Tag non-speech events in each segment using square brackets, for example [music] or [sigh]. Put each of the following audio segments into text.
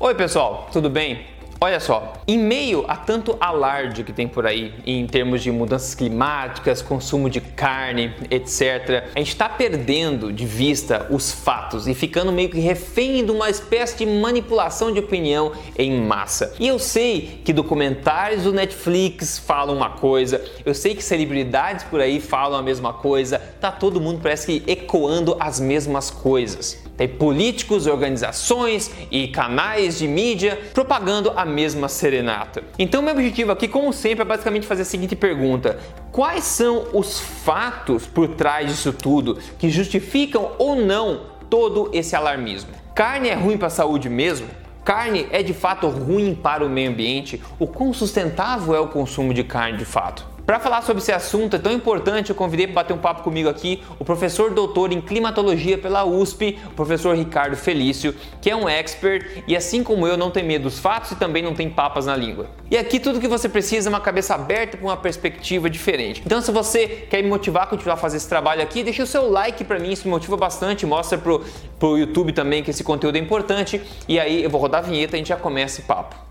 Oi, pessoal, tudo bem? Olha só, em meio a tanto alarde que tem por aí em termos de mudanças climáticas, consumo de carne, etc., a gente está perdendo de vista os fatos e ficando meio que refém de uma espécie de manipulação de opinião em massa. E eu sei que documentários do Netflix falam uma coisa, eu sei que celebridades por aí falam a mesma coisa, tá todo mundo parece que ecoando as mesmas coisas. Tem políticos, organizações e canais de mídia propagando a mesma serenata. Então, meu objetivo aqui, como sempre, é basicamente fazer a seguinte pergunta: quais são os fatos por trás disso tudo que justificam ou não todo esse alarmismo? Carne é ruim para a saúde mesmo? Carne é de fato ruim para o meio ambiente? O quão sustentável é o consumo de carne de fato? Para falar sobre esse assunto é tão importante, eu convidei para bater um papo comigo aqui o professor doutor em climatologia pela USP, o professor Ricardo Felício, que é um expert e assim como eu não tem medo dos fatos e também não tem papas na língua. E aqui tudo que você precisa é uma cabeça aberta para uma perspectiva diferente. Então se você quer me motivar a continuar a fazer esse trabalho aqui, deixa o seu like para mim, isso me motiva bastante, mostra pro, pro YouTube também que esse conteúdo é importante e aí eu vou rodar a vinheta e a gente já começa esse papo.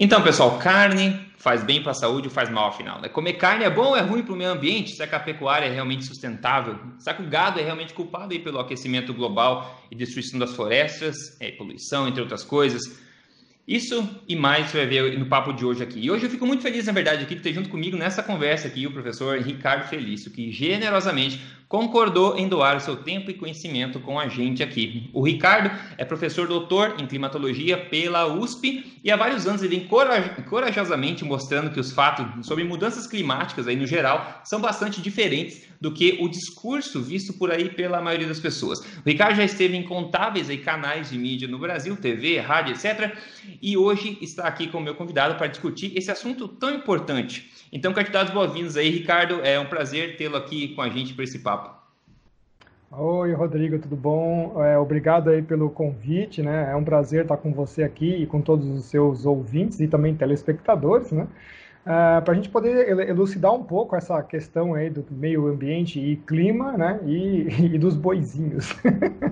Então, pessoal, carne faz bem para a saúde ou faz mal afinal? Né? Comer carne é bom ou é ruim para o meio ambiente? Será que a pecuária é realmente sustentável? Será que o gado é realmente culpado aí pelo aquecimento global e destruição das florestas, é, poluição, entre outras coisas? Isso e mais você vai ver no papo de hoje aqui. E hoje eu fico muito feliz, na verdade, aqui de ter junto comigo nessa conversa aqui o professor Ricardo Felício, que generosamente concordou em doar seu tempo e conhecimento com a gente aqui. O Ricardo é professor doutor em climatologia pela USP e há vários anos ele vem corajosamente mostrando que os fatos sobre mudanças climáticas aí no geral são bastante diferentes do que o discurso visto por aí pela maioria das pessoas. O Ricardo já esteve em contáveis aí canais de mídia no Brasil, TV, rádio, etc. E hoje está aqui com o meu convidado para discutir esse assunto tão importante. Então, candidatos boas-vindos aí, Ricardo. É um prazer tê-lo aqui com a gente para esse papo. Oi, Rodrigo, tudo bom? É, obrigado aí pelo convite, né? É um prazer estar com você aqui e com todos os seus ouvintes e também telespectadores, né? Uh, para a gente poder elucidar um pouco essa questão aí do meio ambiente e clima, né, e, e dos boizinhos.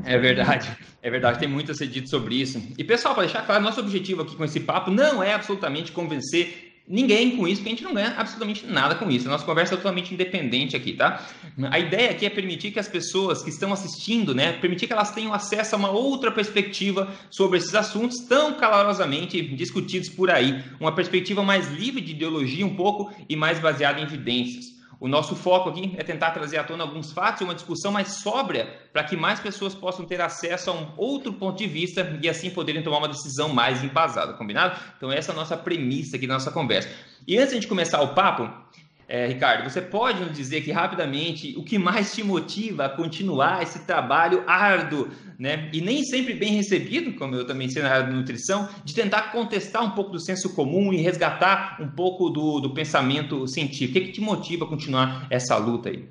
é verdade, é verdade, tem muito a ser dito sobre isso. E pessoal, para deixar claro, nosso objetivo aqui com esse papo não é absolutamente convencer ninguém com isso, porque a gente não ganha absolutamente nada com isso. A nossa conversa é totalmente independente aqui, tá? A ideia aqui é permitir que as pessoas que estão assistindo, né, permitir que elas tenham acesso a uma outra perspectiva sobre esses assuntos tão calorosamente discutidos por aí. Uma perspectiva mais livre de ideologia um pouco e mais baseada em evidências. O nosso foco aqui é tentar trazer à tona alguns fatos e uma discussão mais sóbria para que mais pessoas possam ter acesso a um outro ponto de vista e assim poderem tomar uma decisão mais embasada, combinado? Então essa é a nossa premissa aqui da nossa conversa. E antes de começar o papo, é, Ricardo, você pode nos dizer aqui rapidamente o que mais te motiva a continuar esse trabalho árduo, né? E nem sempre bem recebido, como eu também sei na área da nutrição, de tentar contestar um pouco do senso comum e resgatar um pouco do, do pensamento científico. O que, é que te motiva a continuar essa luta aí?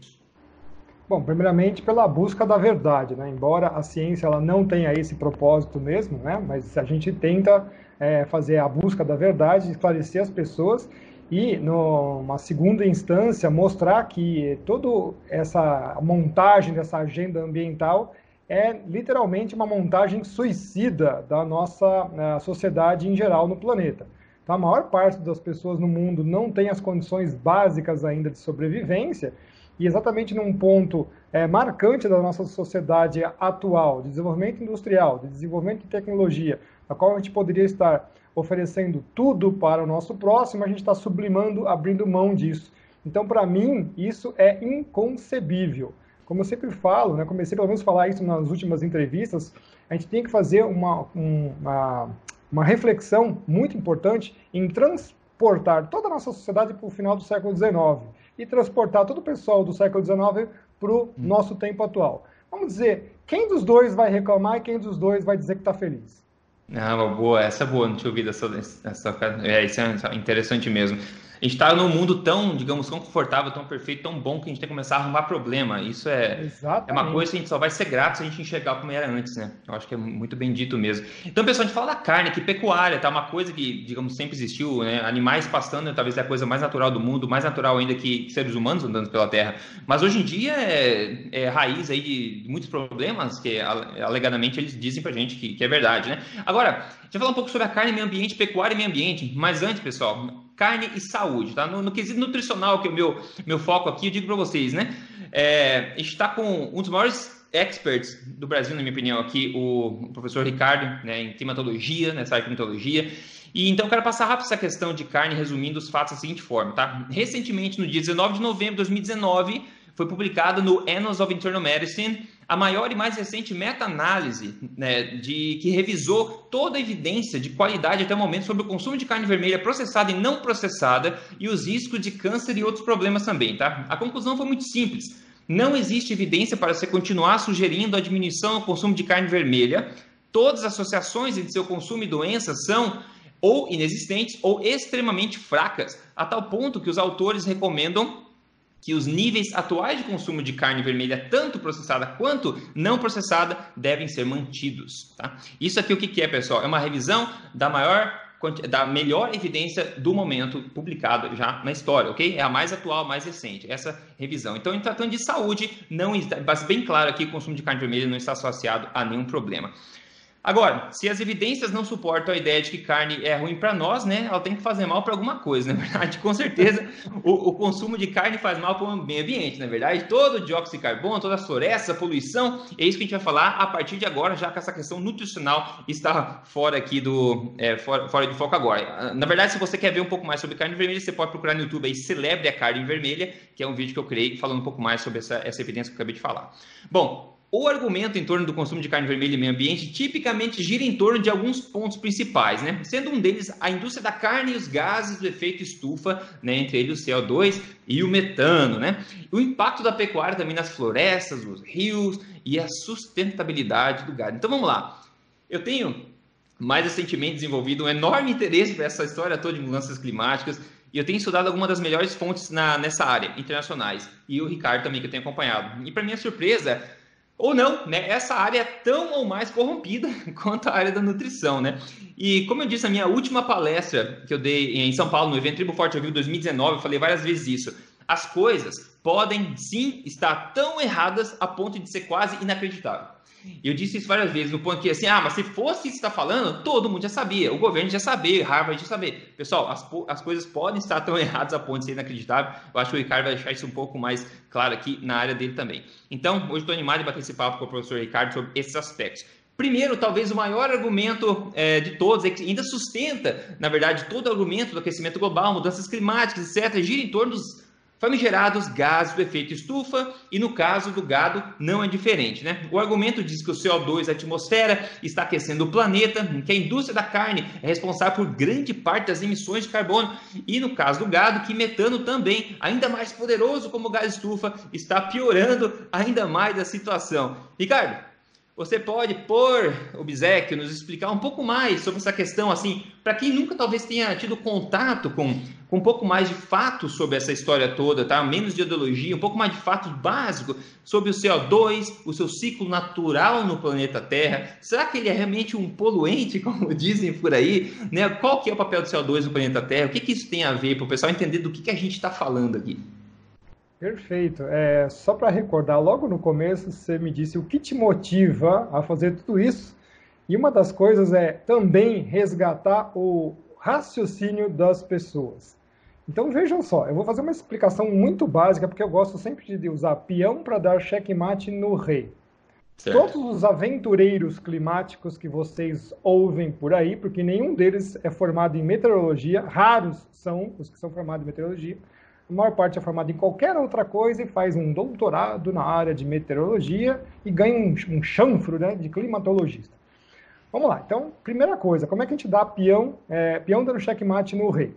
Bom, primeiramente pela busca da verdade, né? Embora a ciência ela não tenha esse propósito mesmo, né? Mas a gente tenta é, fazer a busca da verdade, esclarecer as pessoas e, numa segunda instância, mostrar que toda essa montagem dessa agenda ambiental é literalmente uma montagem suicida da nossa eh, sociedade em geral no planeta. Então, a maior parte das pessoas no mundo não tem as condições básicas ainda de sobrevivência, e exatamente num ponto é, marcante da nossa sociedade atual, de desenvolvimento industrial, de desenvolvimento de tecnologia, a qual a gente poderia estar oferecendo tudo para o nosso próximo, a gente está sublimando, abrindo mão disso. Então, para mim, isso é inconcebível. Como eu sempre falo, né, comecei pelo menos a falar isso nas últimas entrevistas, a gente tem que fazer uma, uma, uma reflexão muito importante em transportar toda a nossa sociedade para o final do século XIX e transportar todo o pessoal do século XIX para o nosso tempo atual. Vamos dizer, quem dos dois vai reclamar e quem dos dois vai dizer que está feliz? Ah, boa, essa é boa, não tinha ouvido essa, essa é, isso é interessante mesmo. Gente está num mundo tão, digamos, tão confortável, tão perfeito, tão bom que a gente tem que começar a arrumar problema. Isso é, é uma coisa que a gente só vai ser grato se a gente enxergar como era antes, né? Eu acho que é muito bem dito mesmo. Então, pessoal, a gente fala da carne, que pecuária, tá? Uma coisa que, digamos, sempre existiu, né? Animais pastando talvez é a coisa mais natural do mundo, mais natural ainda que seres humanos andando pela Terra. Mas hoje em dia é, é raiz aí de muitos problemas que alegadamente eles dizem pra gente que, que é verdade, né? Agora, a gente vai falar um pouco sobre a carne, meio ambiente, pecuária e meio ambiente, mas antes, pessoal, carne e saúde, tá? No, no quesito nutricional, que é o meu, meu foco aqui, eu digo para vocês, né? É, a gente está com um dos maiores experts do Brasil, na minha opinião, aqui, o professor Ricardo, né, em climatologia, nessa área de climatologia. E então eu quero passar rápido essa questão de carne, resumindo os fatos da seguinte forma, tá? Recentemente, no dia 19 de novembro de 2019, foi publicado no Annals of Internal Medicine a maior e mais recente meta-análise né, de que revisou toda a evidência de qualidade até o momento sobre o consumo de carne vermelha processada e não processada e os riscos de câncer e outros problemas também, tá? A conclusão foi muito simples. Não existe evidência para você continuar sugerindo a diminuição no consumo de carne vermelha. Todas as associações entre seu consumo e doenças são ou inexistentes ou extremamente fracas, a tal ponto que os autores recomendam que os níveis atuais de consumo de carne vermelha, tanto processada quanto não processada, devem ser mantidos. Tá? Isso aqui o que é, pessoal? É uma revisão da maior da melhor evidência do momento publicado já na história, ok? É a mais atual, mais recente, essa revisão. Então, em tratando de saúde, não está, bem claro aqui, o consumo de carne vermelha não está associado a nenhum problema. Agora, se as evidências não suportam a ideia de que carne é ruim para nós, né, ela tem que fazer mal para alguma coisa, [laughs] na verdade. Com certeza, o, o, consumo de carne faz mal para o meio ambiente, na verdade. Todo o dióxido de carbono, toda a floresta, a poluição, é isso que a gente vai falar a partir de agora, já que essa questão nutricional está fora aqui do é, fora, fora de foco agora. Na verdade, se você quer ver um pouco mais sobre carne vermelha, você pode procurar no YouTube aí Celebre a Carne Vermelha, que é um vídeo que eu criei falando um pouco mais sobre essa, essa evidência que eu acabei de falar. Bom, o argumento em torno do consumo de carne vermelha e meio ambiente tipicamente gira em torno de alguns pontos principais, né? Sendo um deles a indústria da carne e os gases do efeito estufa, né? entre eles o CO2 e o metano, né? O impacto da pecuária também nas florestas, nos rios e a sustentabilidade do gado. Então vamos lá. Eu tenho mais recentemente desenvolvido um enorme interesse por essa história toda de mudanças climáticas e eu tenho estudado algumas das melhores fontes na, nessa área, internacionais. E o Ricardo também, que eu tenho acompanhado. E para minha surpresa, ou não, né? Essa área é tão ou mais corrompida [laughs] quanto a área da nutrição, né? E como eu disse na minha última palestra que eu dei em São Paulo, no evento Tribo Forte Vivo 2019, eu falei várias vezes isso. As coisas podem sim estar tão erradas a ponto de ser quase inacreditável. Eu disse isso várias vezes, no ponto que assim, ah, mas se fosse isso que está falando, todo mundo já sabia, o governo já sabia, Harvard já sabia. Pessoal, as, as coisas podem estar tão [laughs] erradas a ponto de ser inacreditável. Eu acho que o Ricardo vai deixar isso um pouco mais claro aqui na área dele também. Então, hoje estou animado de bater esse papo com o professor Ricardo sobre esses aspectos. Primeiro, talvez o maior argumento é, de todos, é que ainda sustenta, na verdade, todo o argumento do aquecimento global, mudanças climáticas, etc., gira em torno dos famigerados gases do efeito estufa, e no caso do gado não é diferente. Né? O argumento diz que o CO2 da atmosfera está aquecendo o planeta, que a indústria da carne é responsável por grande parte das emissões de carbono, e no caso do gado, que metano também, ainda mais poderoso como gás estufa, está piorando ainda mais a situação. Ricardo, você pode, por obsequio, nos explicar um pouco mais sobre essa questão, assim, para quem nunca talvez tenha tido contato com, com um pouco mais de fatos sobre essa história toda, tá? Menos de ideologia, um pouco mais de fatos básicos sobre o CO2, o seu ciclo natural no planeta Terra. Será que ele é realmente um poluente, [laughs] como dizem por aí? Né? Qual que é o papel do CO2 no planeta Terra? O que, que isso tem a ver para o pessoal entender do que, que a gente está falando aqui? Perfeito. É, só para recordar, logo no começo você me disse o que te motiva a fazer tudo isso. E uma das coisas é também resgatar o raciocínio das pessoas. Então vejam só, eu vou fazer uma explicação muito básica, porque eu gosto sempre de usar peão para dar checkmate no rei. Certo. Todos os aventureiros climáticos que vocês ouvem por aí, porque nenhum deles é formado em meteorologia, raros são os que são formados em meteorologia, a maior parte é formada em qualquer outra coisa e faz um doutorado na área de meteorologia e ganha um, um chanfro né, de climatologista. Vamos lá, então, primeira coisa, como é que a gente dá peão, é, peão dando checkmate no rei?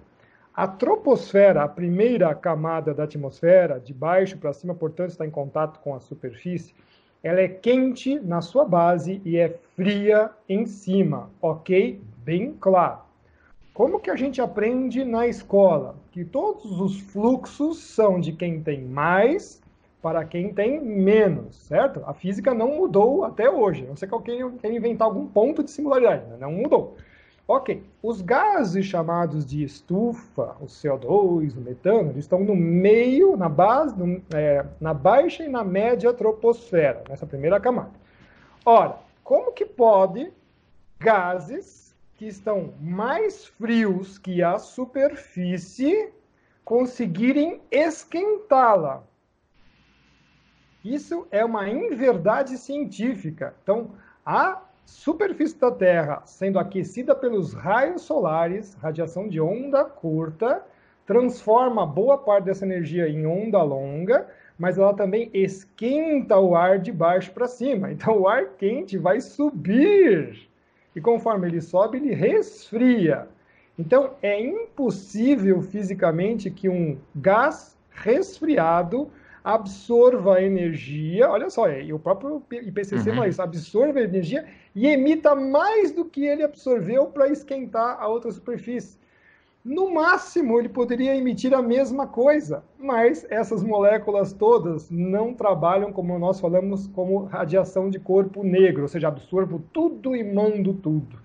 A troposfera, a primeira camada da atmosfera, de baixo para cima, portanto, está em contato com a superfície, ela é quente na sua base e é fria em cima, ok? Bem claro. Como que a gente aprende na escola? Que todos os fluxos são de quem tem mais para quem tem menos, certo? A física não mudou até hoje. Não sei que alguém quer inventar algum ponto de singularidade, né? não mudou. Ok, os gases chamados de estufa, o CO2, o metano, eles estão no meio, na base, no, é, na baixa e na média troposfera, nessa primeira camada. Ora, como que pode gases que estão mais frios que a superfície conseguirem esquentá-la? Isso é uma inverdade científica. Então, a superfície da Terra sendo aquecida pelos raios solares, radiação de onda curta, transforma boa parte dessa energia em onda longa, mas ela também esquenta o ar de baixo para cima. Então o ar quente vai subir. E conforme ele sobe, ele resfria. Então é impossível fisicamente que um gás resfriado absorva energia. Olha só, é, o próprio IPCC uhum. fala isso: absorva energia e emita mais do que ele absorveu para esquentar a outra superfície. No máximo, ele poderia emitir a mesma coisa, mas essas moléculas todas não trabalham, como nós falamos, como radiação de corpo negro, ou seja, absorvo tudo e mando tudo.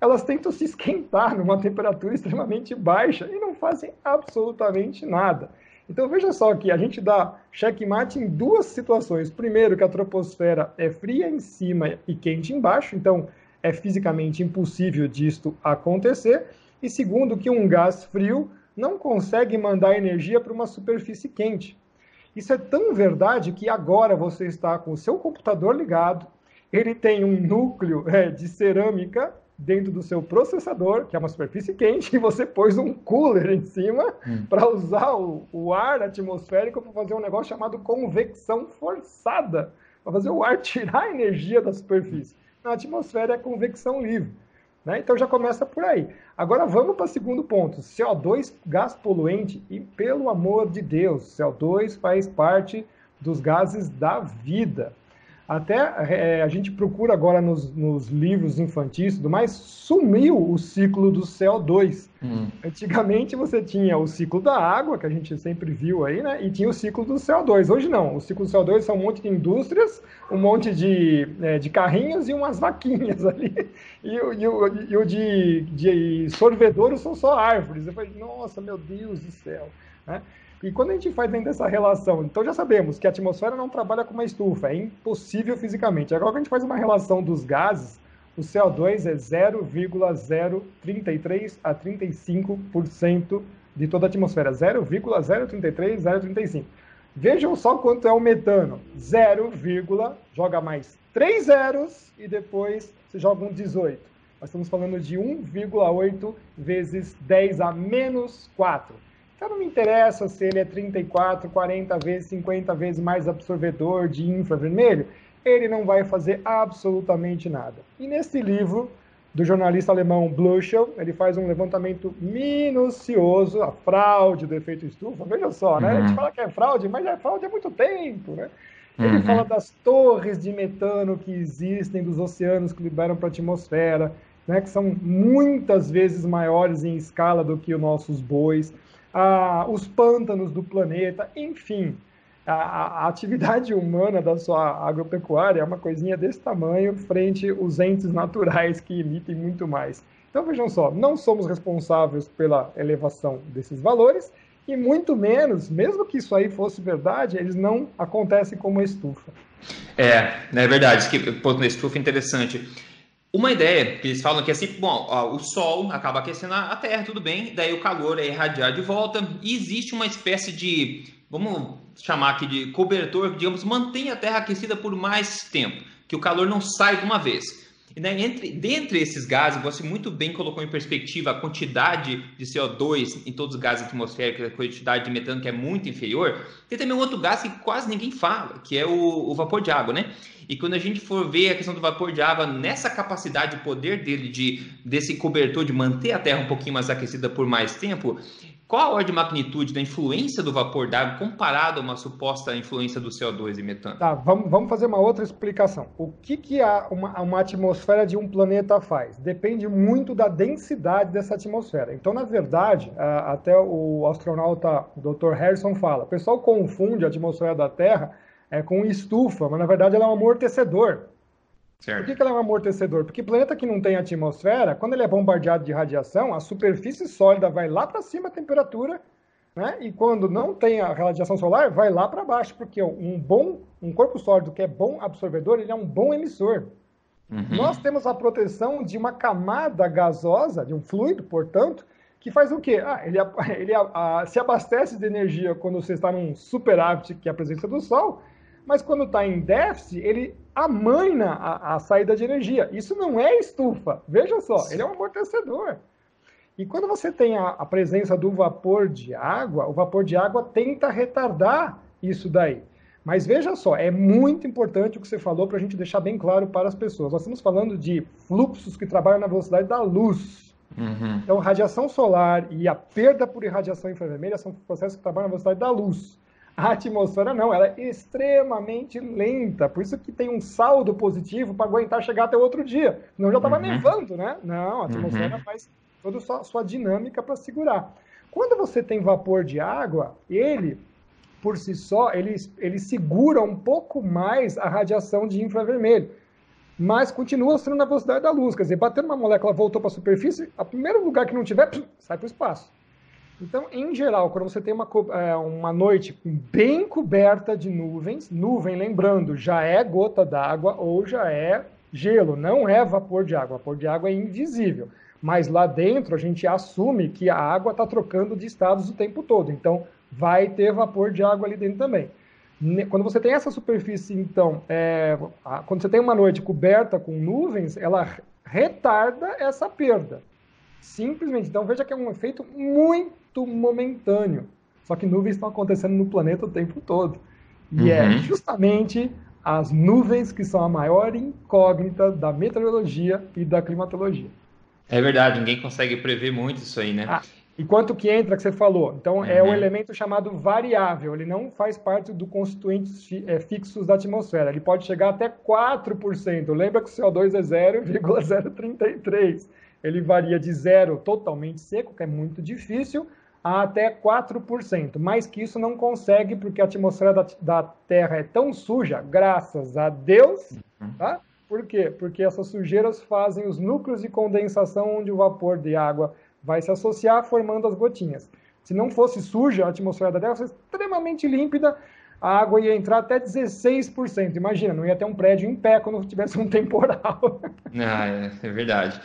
Elas tentam se esquentar [laughs] numa temperatura extremamente baixa e não fazem absolutamente nada. Então veja só que a gente dá checkmate em duas situações. Primeiro, que a troposfera é fria em cima e quente embaixo, então é fisicamente impossível disto acontecer. E segundo, que um gás frio não consegue mandar energia para uma superfície quente. Isso é tão verdade que agora você está com o seu computador ligado, ele tem um núcleo é, de cerâmica dentro do seu processador, que é uma superfície quente, [laughs] e você pôs um cooler em cima hum. para usar o, o, ar atmosférico para fazer um negócio chamado convecção forçada, para fazer o ar [laughs] tirar a energia da superfície. Na atmosfera é convecção livre. Né? Então já começa por aí. Agora vamos para o segundo ponto: CO2, gás poluente, e pelo amor de Deus, CO2 faz parte dos gases da vida. Até é, a gente procura agora nos, nos, livros infantis e tudo mais, sumiu o ciclo do CO2. Hum. Antigamente você tinha o ciclo da água, que a gente sempre viu aí, né? E tinha o ciclo do CO2. Hoje não. O ciclo do CO2 são um monte de indústrias, um monte de, é, de carrinhos e umas vaquinhas [laughs] ali. E, e, o, e o de, de sorvedouro são só árvores. Eu falei, nossa, meu Deus do céu. Né? E quando a gente faz dentro dessa relação, então já sabemos que a atmosfera não trabalha com uma estufa, é impossível fisicamente. Agora, quando a gente faz uma relação dos gases, o CO2 é 0,033 a 35% de toda a atmosfera. 0,033, 035. Vejam só quanto é o metano. 0, joga mais 3 zeros e depois você joga um 18. Nós estamos falando de 1,8 vezes 10 a menos 4. Então não me interessa se ele é 34, 40 vezes, 50 vezes mais absorvedor de infravermelho, ele não vai fazer absolutamente nada. E nesse livro do jornalista alemão Bluchel, ele faz um levantamento minucioso, a fraude do efeito estufa. Veja só, né? Uhum. A gente uhum. fala que é fraude, mas é fraude há muito tempo, né? Ele uhum. fala das torres de metano que existem dos oceanos que liberam para a atmosfera, né, que são muitas vezes maiores em escala do que os nossos bois ah, os pântanos do planeta, enfim. A, a, atividade [laughs] humana da sua agropecuária é uma coisinha desse tamanho frente aos entes naturais que emitem muito mais. Então vejam só, não somos responsáveis pela elevação desses valores e muito menos, mesmo que isso aí fosse verdade, eles não acontecem como estufa. É, é verdade, que ponto da estufa interessante. Uma ideia que eles falam que é assim, bom, ó, o Sol acaba aquecendo a Terra, tudo bem, daí o calor é irradiado de volta e existe uma espécie de, vamos chamar aqui de cobertor, digamos, mantém a Terra aquecida por mais tempo, que o calor não sai de uma vez. E né, entre, dentre esses gases, você muito bem colocou em perspectiva a quantidade de CO2 em todos os gases atmosféricos, a quantidade de metano que é muito inferior. Tem também um outro gás que quase ninguém fala, que é o, o vapor de água, né? E quando a gente for ver a questão do vapor de água, nessa capacidade, o poder dele de desse cobertor de manter a Terra um pouquinho mais aquecida por mais tempo, qual a ordem de magnitude da influência do vapor d'água comparado a uma suposta influência do CO2 e metano? Tá, vamos, vamos fazer uma outra explicação. O que, que a, uma, uma atmosfera de um planeta faz? Depende muito da densidade dessa atmosfera. Então, na verdade, a, até o astronauta Dr. Harrison fala, o pessoal confunde a atmosfera da Terra é, com estufa, mas na verdade ela é um amortecedor. Certo. Por que, que ela é um amortecedor? Porque planeta que não tem atmosfera, quando ele é bombardeado de radiação, a superfície sólida vai lá para cima a temperatura, né? E quando não tem a radiação solar, vai lá para baixo, porque um bom, um corpo sólido que é bom absorvedor, ele é um bom emissor. Uhum. Nós temos a proteção de uma camada gasosa, de um fluido, portanto, que faz o quê? Ah, ele, [laughs] ele a, a, se abastece de energia quando você está num superávit, que é a presença do Sol, mas quando está em déficit, ele amaina a, a, saída de energia. Isso não é estufa, veja só, Sim. ele é um amortecedor. E quando você tem a, a, presença do vapor de água, o vapor de água tenta retardar isso daí. Mas veja só, é muito importante o que você falou para a gente deixar bem claro para as pessoas. Nós estamos falando de fluxos que trabalham na velocidade da luz. Uhum. Então, radiação solar e a perda por irradiação infravermelha são processos que trabalham na velocidade da luz. A atmosfera não, ela é extremamente lenta, por isso que tem um saldo positivo para aguentar chegar até o outro dia. Não já estava uhum. nevando, né? Não, a atmosfera uhum. faz toda a sua, sua dinâmica para segurar. Quando você tem vapor de água, ele, por si só, ele, ele segura um pouco mais a radiação de infravermelho, mas continua sendo na velocidade da luz. Quer dizer, batendo uma molécula, voltou para a superfície, o primeiro lugar que não tiver, sai para o espaço. Então, em geral, quando você tem uma, é, uma noite bem coberta de nuvens, nuvem, lembrando, já é gota d'água ou já é gelo, não é vapor de água. Vapor de água é invisível. Mas lá dentro a gente assume que a água está trocando de estados o tempo todo. Então, vai ter vapor de água ali dentro também. Quando você tem essa superfície, então, é, quando você tem uma noite coberta com nuvens, ela retarda essa perda. Simplesmente. Então veja que é um efeito muito momentâneo. Só que nuvens estão acontecendo no planeta o tempo todo. E é uhum. é justamente as nuvens que são a maior incógnita da meteorologia e da climatologia. É verdade, ninguém consegue prever muito isso aí, né? Ah, e quanto que entra que você falou? Então uhum. é um elemento chamado variável, ele não faz parte do constituintes é, fixos da atmosfera, ele pode chegar até 4%. Lembra que o CO2 é 0,033 ele varia de zero totalmente seco, que é muito difícil, a até 4%. Mais que isso não consegue, porque a atmosfera da, da Terra é tão suja, graças a Deus, uhum. tá? Por quê? Porque essas sujeiras fazem os núcleos de condensação onde o vapor de água vai se associar, formando as gotinhas. Se não fosse suja, a atmosfera da Terra fosse extremamente límpida, a água ia entrar até 16%. Imagina, não ia ter um prédio em pé quando tivesse um [laughs] temporal. Ah, é, é verdade.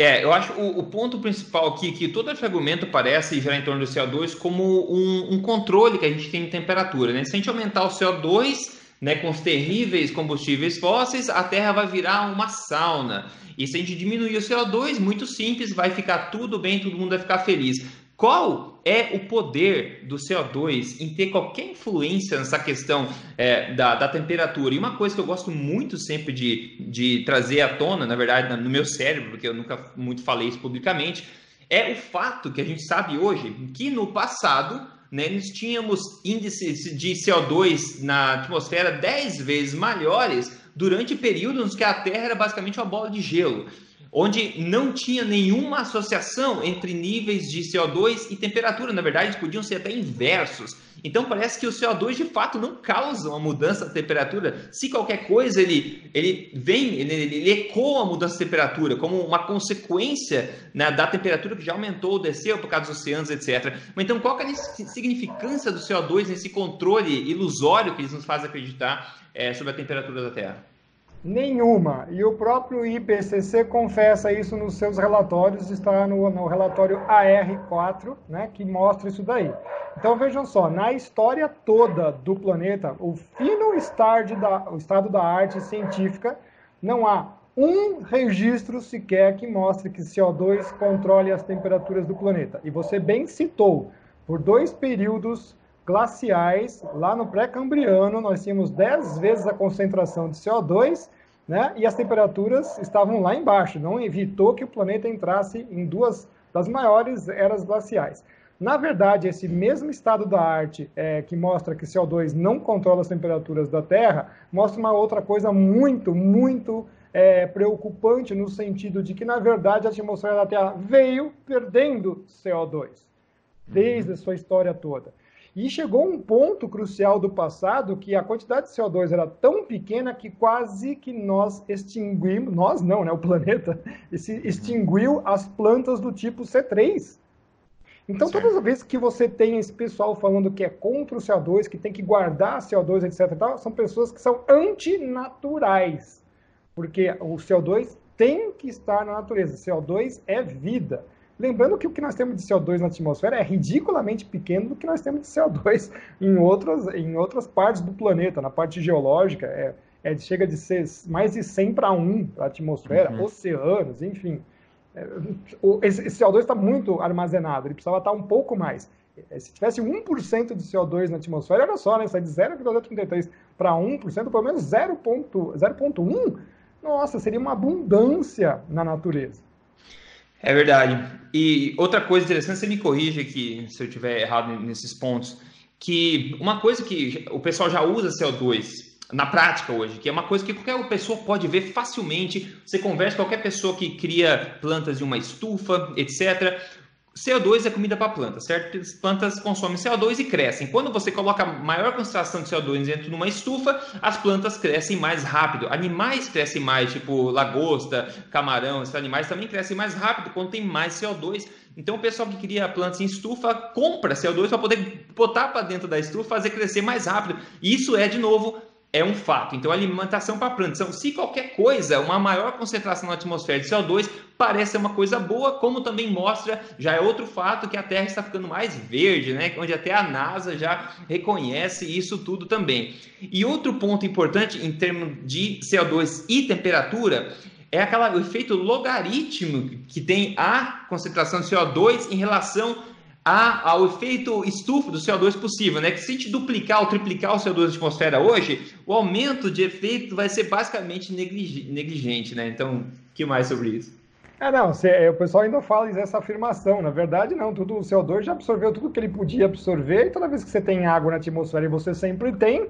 É, eu acho o, o ponto principal aqui que todo esse argumento parece gerar em torno do CO2 como um, um, controle que a gente tem de temperatura. Né? Se a gente aumentar o CO2 né, com os terríveis combustíveis fósseis, a Terra vai virar uma sauna. E se a gente diminuir o CO2, muito simples, vai ficar tudo bem, todo mundo vai ficar feliz. Qual é o poder do CO2 em ter qualquer influência nessa questão é, da, da, temperatura? E uma coisa que eu gosto muito sempre de, de trazer à tona, na verdade, no meu cérebro, porque eu nunca muito falei isso publicamente, é o fato que a gente sabe hoje que no passado né, nós tínhamos índices de CO2 na atmosfera 10 vezes maiores durante períodos que a Terra era basicamente uma bola de gelo onde não tinha nenhuma associação entre níveis de CO2 e temperatura. Na verdade, podiam ser até inversos. Então parece que o CO2 de fato não causa uma mudança de temperatura. Se qualquer coisa ele, ele vem, ele, ele ecoa a mudança de temperatura como uma consequência né, da temperatura que já aumentou ou desceu por causa dos oceanos, etc. Mas então qual é a significância do CO2 nesse controle ilusório que eles nos fazem acreditar é, sobre a temperatura da Terra? Nenhuma. E o próprio IPCC confessa isso nos seus relatórios, está no, no relatório AR4, né, que mostra isso daí. Então vejam só, na história toda do planeta, o fino da, o estado da arte científica, não há um registro sequer que mostre que CO2 controle as temperaturas do planeta. E você bem citou, por dois períodos glaciais, lá no pré-cambriano, nós tínhamos 10 vezes a concentração de CO2, né? E as temperaturas estavam lá embaixo, não evitou que o planeta entrasse em duas das maiores eras glaciais. Na verdade, esse mesmo estado da arte é, que mostra que CO2 não controla as temperaturas da Terra, mostra uma outra coisa muito, muito é, preocupante no sentido de que, na verdade, a atmosfera da Terra veio perdendo CO2 desde a sua história toda. E chegou um ponto crucial do passado que a quantidade de CO2 era tão pequena que quase que nós extinguimos, nós não, né, o planeta, [laughs] extinguiu as plantas do tipo C3. Então, todas as vezes que você tem esse pessoal falando que é contra o CO2, que tem que guardar CO2, etc., tal, são pessoas que são antinaturais. Porque o CO2 tem que estar na natureza. CO2 é vida. Lembrando que o que nós temos de CO2 na atmosfera é ridiculamente pequeno do que nós temos de CO2 [laughs] em outras, em outras partes do planeta, na parte geológica, é, é chega de ser mais de 100 para 1 a atmosfera, uhum. oceanos, enfim. É, o, esse, esse CO2 está muito armazenado, ele precisava estar um pouco mais. É, se tivesse 1% de CO2 na atmosfera, olha só, né, sai de 0,33 para 1%, pelo menos 0,1, nossa, seria uma abundância na natureza. É verdade. E outra coisa interessante, você me corrige aqui se eu estiver errado nesses pontos, que uma coisa que o pessoal já usa CO2 na prática hoje, que é uma coisa que qualquer pessoa pode ver facilmente. Você conversa com qualquer pessoa que cria plantas de uma estufa, etc. CO2 é comida para plantas, certo? As plantas consomem CO2 e crescem. Quando você coloca maior concentração de CO2 dentro de uma estufa, as plantas crescem mais rápido. Animais crescem mais, tipo lagosta, camarão, esses animais também crescem mais rápido quando tem mais CO2. Então o pessoal que cria plantas em estufa compra CO2 para poder botar para dentro da estufa, fazer crescer mais rápido. Isso é de novo é um fato. Então, alimentação para plantas. Então, se qualquer coisa, uma maior concentração na atmosfera de CO2 parece uma coisa boa, como também mostra, já é outro fato que a Terra está ficando mais verde, né? Onde até a NASA já reconhece isso tudo também. E outro ponto importante em termos de CO2 e temperatura é aquela, o efeito logaritmo que tem a concentração de CO2 em relação a, ao efeito estufa do CO2 possível, né? Que se a gente duplicar ou triplicar o CO2 da atmosfera hoje, o aumento de efeito vai ser basicamente negligente, né? Então, que mais sobre isso? É, não, é, o pessoal ainda fala essa afirmação. Na verdade, não, tudo o CO2 já absorveu tudo que ele podia absorver, e toda vez que você tem água na atmosfera e você sempre tem,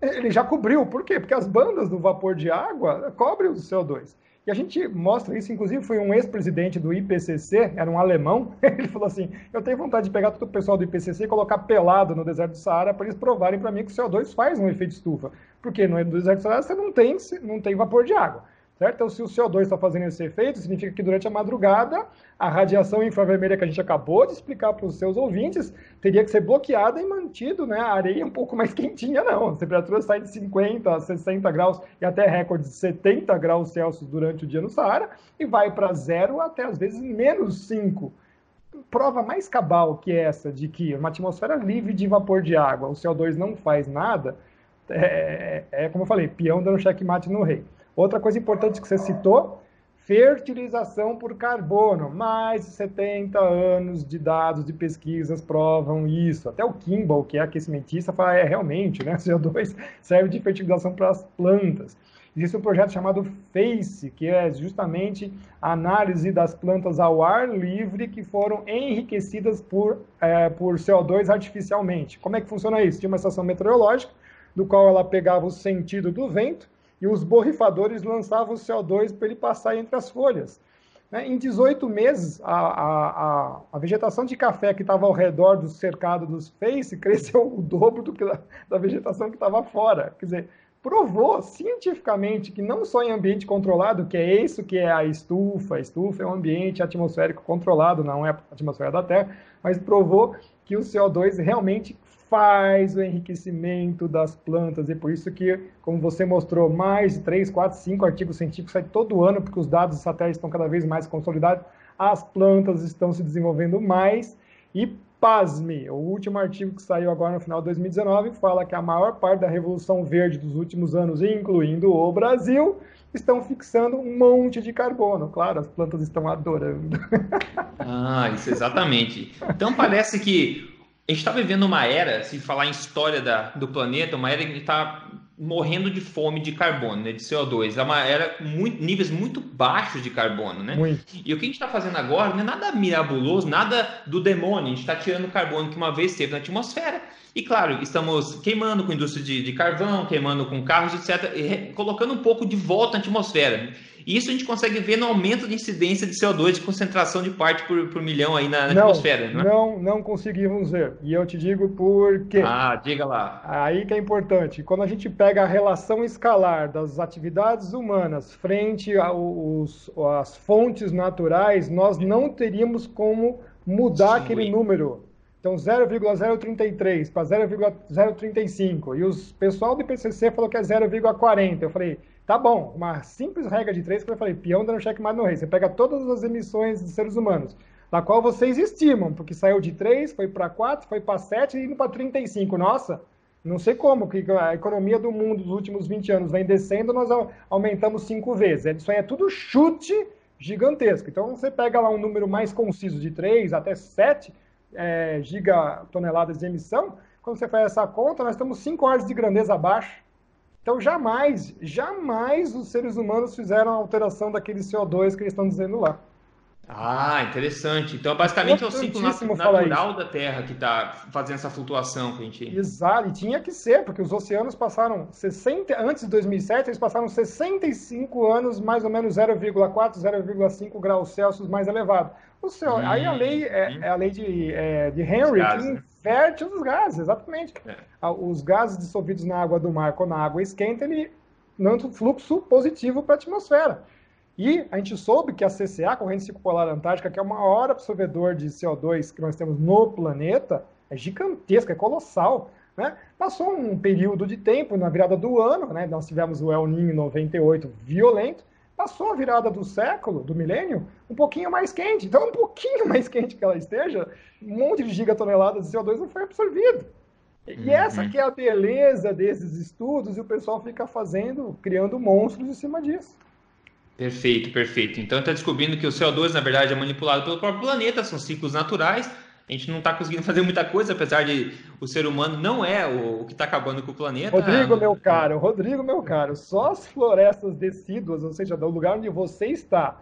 ele já cobriu. Por quê? Porque as bandas do vapor de água cobrem o CO2. E a gente mostra isso, inclusive foi um ex-presidente do IPCC, era um alemão, [laughs] ele falou assim, eu tenho vontade de pegar todo o pessoal do IPCC e colocar pelado no deserto do Saara para eles provarem para mim que o CO2 faz um efeito estufa. Porque no deserto do Saara você não tem, não tem vapor de água. Certo? Então, se o CO2 está fazendo esse efeito, significa que durante a madrugada, a radiação infravermelha que a gente acabou de explicar para os seus ouvintes teria que ser bloqueada e mantido né, a areia um pouco mais [laughs] quentinha, não. A temperatura sai de 50 a 60 graus e até recordes de 70 graus Celsius durante o dia no Saara e vai para zero até às vezes menos 5 prova mais cabal que essa de que uma atmosfera livre de vapor de água, o CO2 não faz nada, é, é, é como eu falei, peão dando checkmate no rei. Outra coisa importante que você citou, fertilização por carbono. Mais de 70 anos de dados de pesquisas provam isso. Até o Kimball, que é aquecimentista, fala, é realmente, né? [laughs] CO2 serve de fertilização para as plantas. Existe um projeto chamado FACE, que é justamente a análise das plantas ao ar livre que foram enriquecidas por, é, por CO2 artificialmente. Como é que funciona isso? Tinha uma estação meteorológica, do qual ela pegava o sentido do vento, e os borrifadores lançavam o CO2 para ele passar entre as folhas. Né? Em 18 meses, a, a, a, vegetação de café que estava ao redor do cercado dos face cresceu o dobro do que da, da vegetação que estava fora. Quer dizer, provou cientificamente que não só em ambiente controlado, que é isso que é a estufa, a estufa é um ambiente atmosférico controlado, não é a atmosfera da Terra, mas provou que o CO2 realmente faz o enriquecimento das plantas e por isso que, como você mostrou, mais de 3, 4, 5 artigos científicos saem todo ano, porque os dados satélites estão cada vez mais consolidados, as plantas estão se desenvolvendo mais e pasme, o último artigo que saiu agora no final de 2019 fala que a maior parte da revolução verde dos últimos anos, incluindo o Brasil, estão fixando um monte de carbono. Claro, as plantas estão adorando. [laughs] Ah, isso exatamente. Então parece que A gente está vivendo uma era, se falar em história da, do planeta, uma era que está morrendo de fome de carbono, né, de CO2. É uma era muito, níveis muito baixos de carbono, né? Muito. E o que a gente está fazendo agora não é nada mirabuloso, nada do demônio. A gente está tirando o carbono que uma vez esteve na atmosfera. E claro, estamos queimando com indústria de, de carvão, queimando com carros, etc., e colocando um pouco de volta na atmosfera. E isso a gente consegue ver no aumento de incidência de CO2, de concentração de parte por, por milhão aí na, na não, atmosfera. Não, é? não, não conseguimos ver. E eu te digo por quê. Ah, diga lá. Aí que é importante. Quando a gente pega a relação escalar das atividades humanas frente às fontes naturais, nós não teríamos como mudar Sim. aquele número. Então, 0,033 para 0,035. E o pessoal do IPCC falou que é 0,40. Eu falei, Tá bom, uma simples regra de três que eu falei, peão dando checkmate no rei. Você pega todas as emissões de seres humanos, da qual vocês estimam, porque saiu de 3, foi para 4, foi para 7 e indo para 35. Nossa, não sei como, que a economia do mundo dos últimos 20 anos vem descendo, nós aumentamos cinco vezes. Isso aí é tudo chute gigantesco. Então você pega lá um número mais conciso de 3 até 7 é, gigatoneladas de emissão, quando você faz essa conta, nós estamos 5 horas de grandeza abaixo então, jamais, jamais os seres humanos fizeram a alteração daquele CO2 que eles estão dizendo lá. Ah, interessante. Então, basicamente é o ciclo natural da Terra que está fazendo essa flutuação que a gente. Exato, e tinha que ser, porque os oceanos passaram 60, antes de 2007, eles passaram 65 anos, mais ou menos 0,4, 0,5 graus Celsius mais elevado. O céu, hum, aí a lei é, hum. é a lei de, é, de Henry que inverte os gases, exatamente. É. Os gases dissolvidos na água do mar, quando a água esquenta, ele manda um fluxo positivo para a atmosfera. E a gente soube que a CCA, a Corrente Circular Antártica, que é o maior absorvedor de CO2 que nós temos no planeta, é gigantesca, é colossal. Né? Passou um período de tempo na virada do ano, né? nós tivemos o El Niño 98 violento, passou a virada do século, do milênio, um pouquinho mais quente. Então, um pouquinho [laughs] mais quente que ela esteja, um monte de gigatoneladas de CO2 não foi absorvido. E uhum. essa que é a beleza desses estudos, e o pessoal fica fazendo, criando monstros em cima disso. Perfeito, perfeito. Então está descobrindo que o CO2, na verdade, é manipulado pelo próprio planeta, são ciclos naturais. A gente não está conseguindo [laughs] fazer muita coisa, apesar de o ser humano não é o, o que está acabando com o planeta. Rodrigo, meu caro, Rodrigo, meu caro, só as florestas decíduas, ou seja, do lugar onde você está,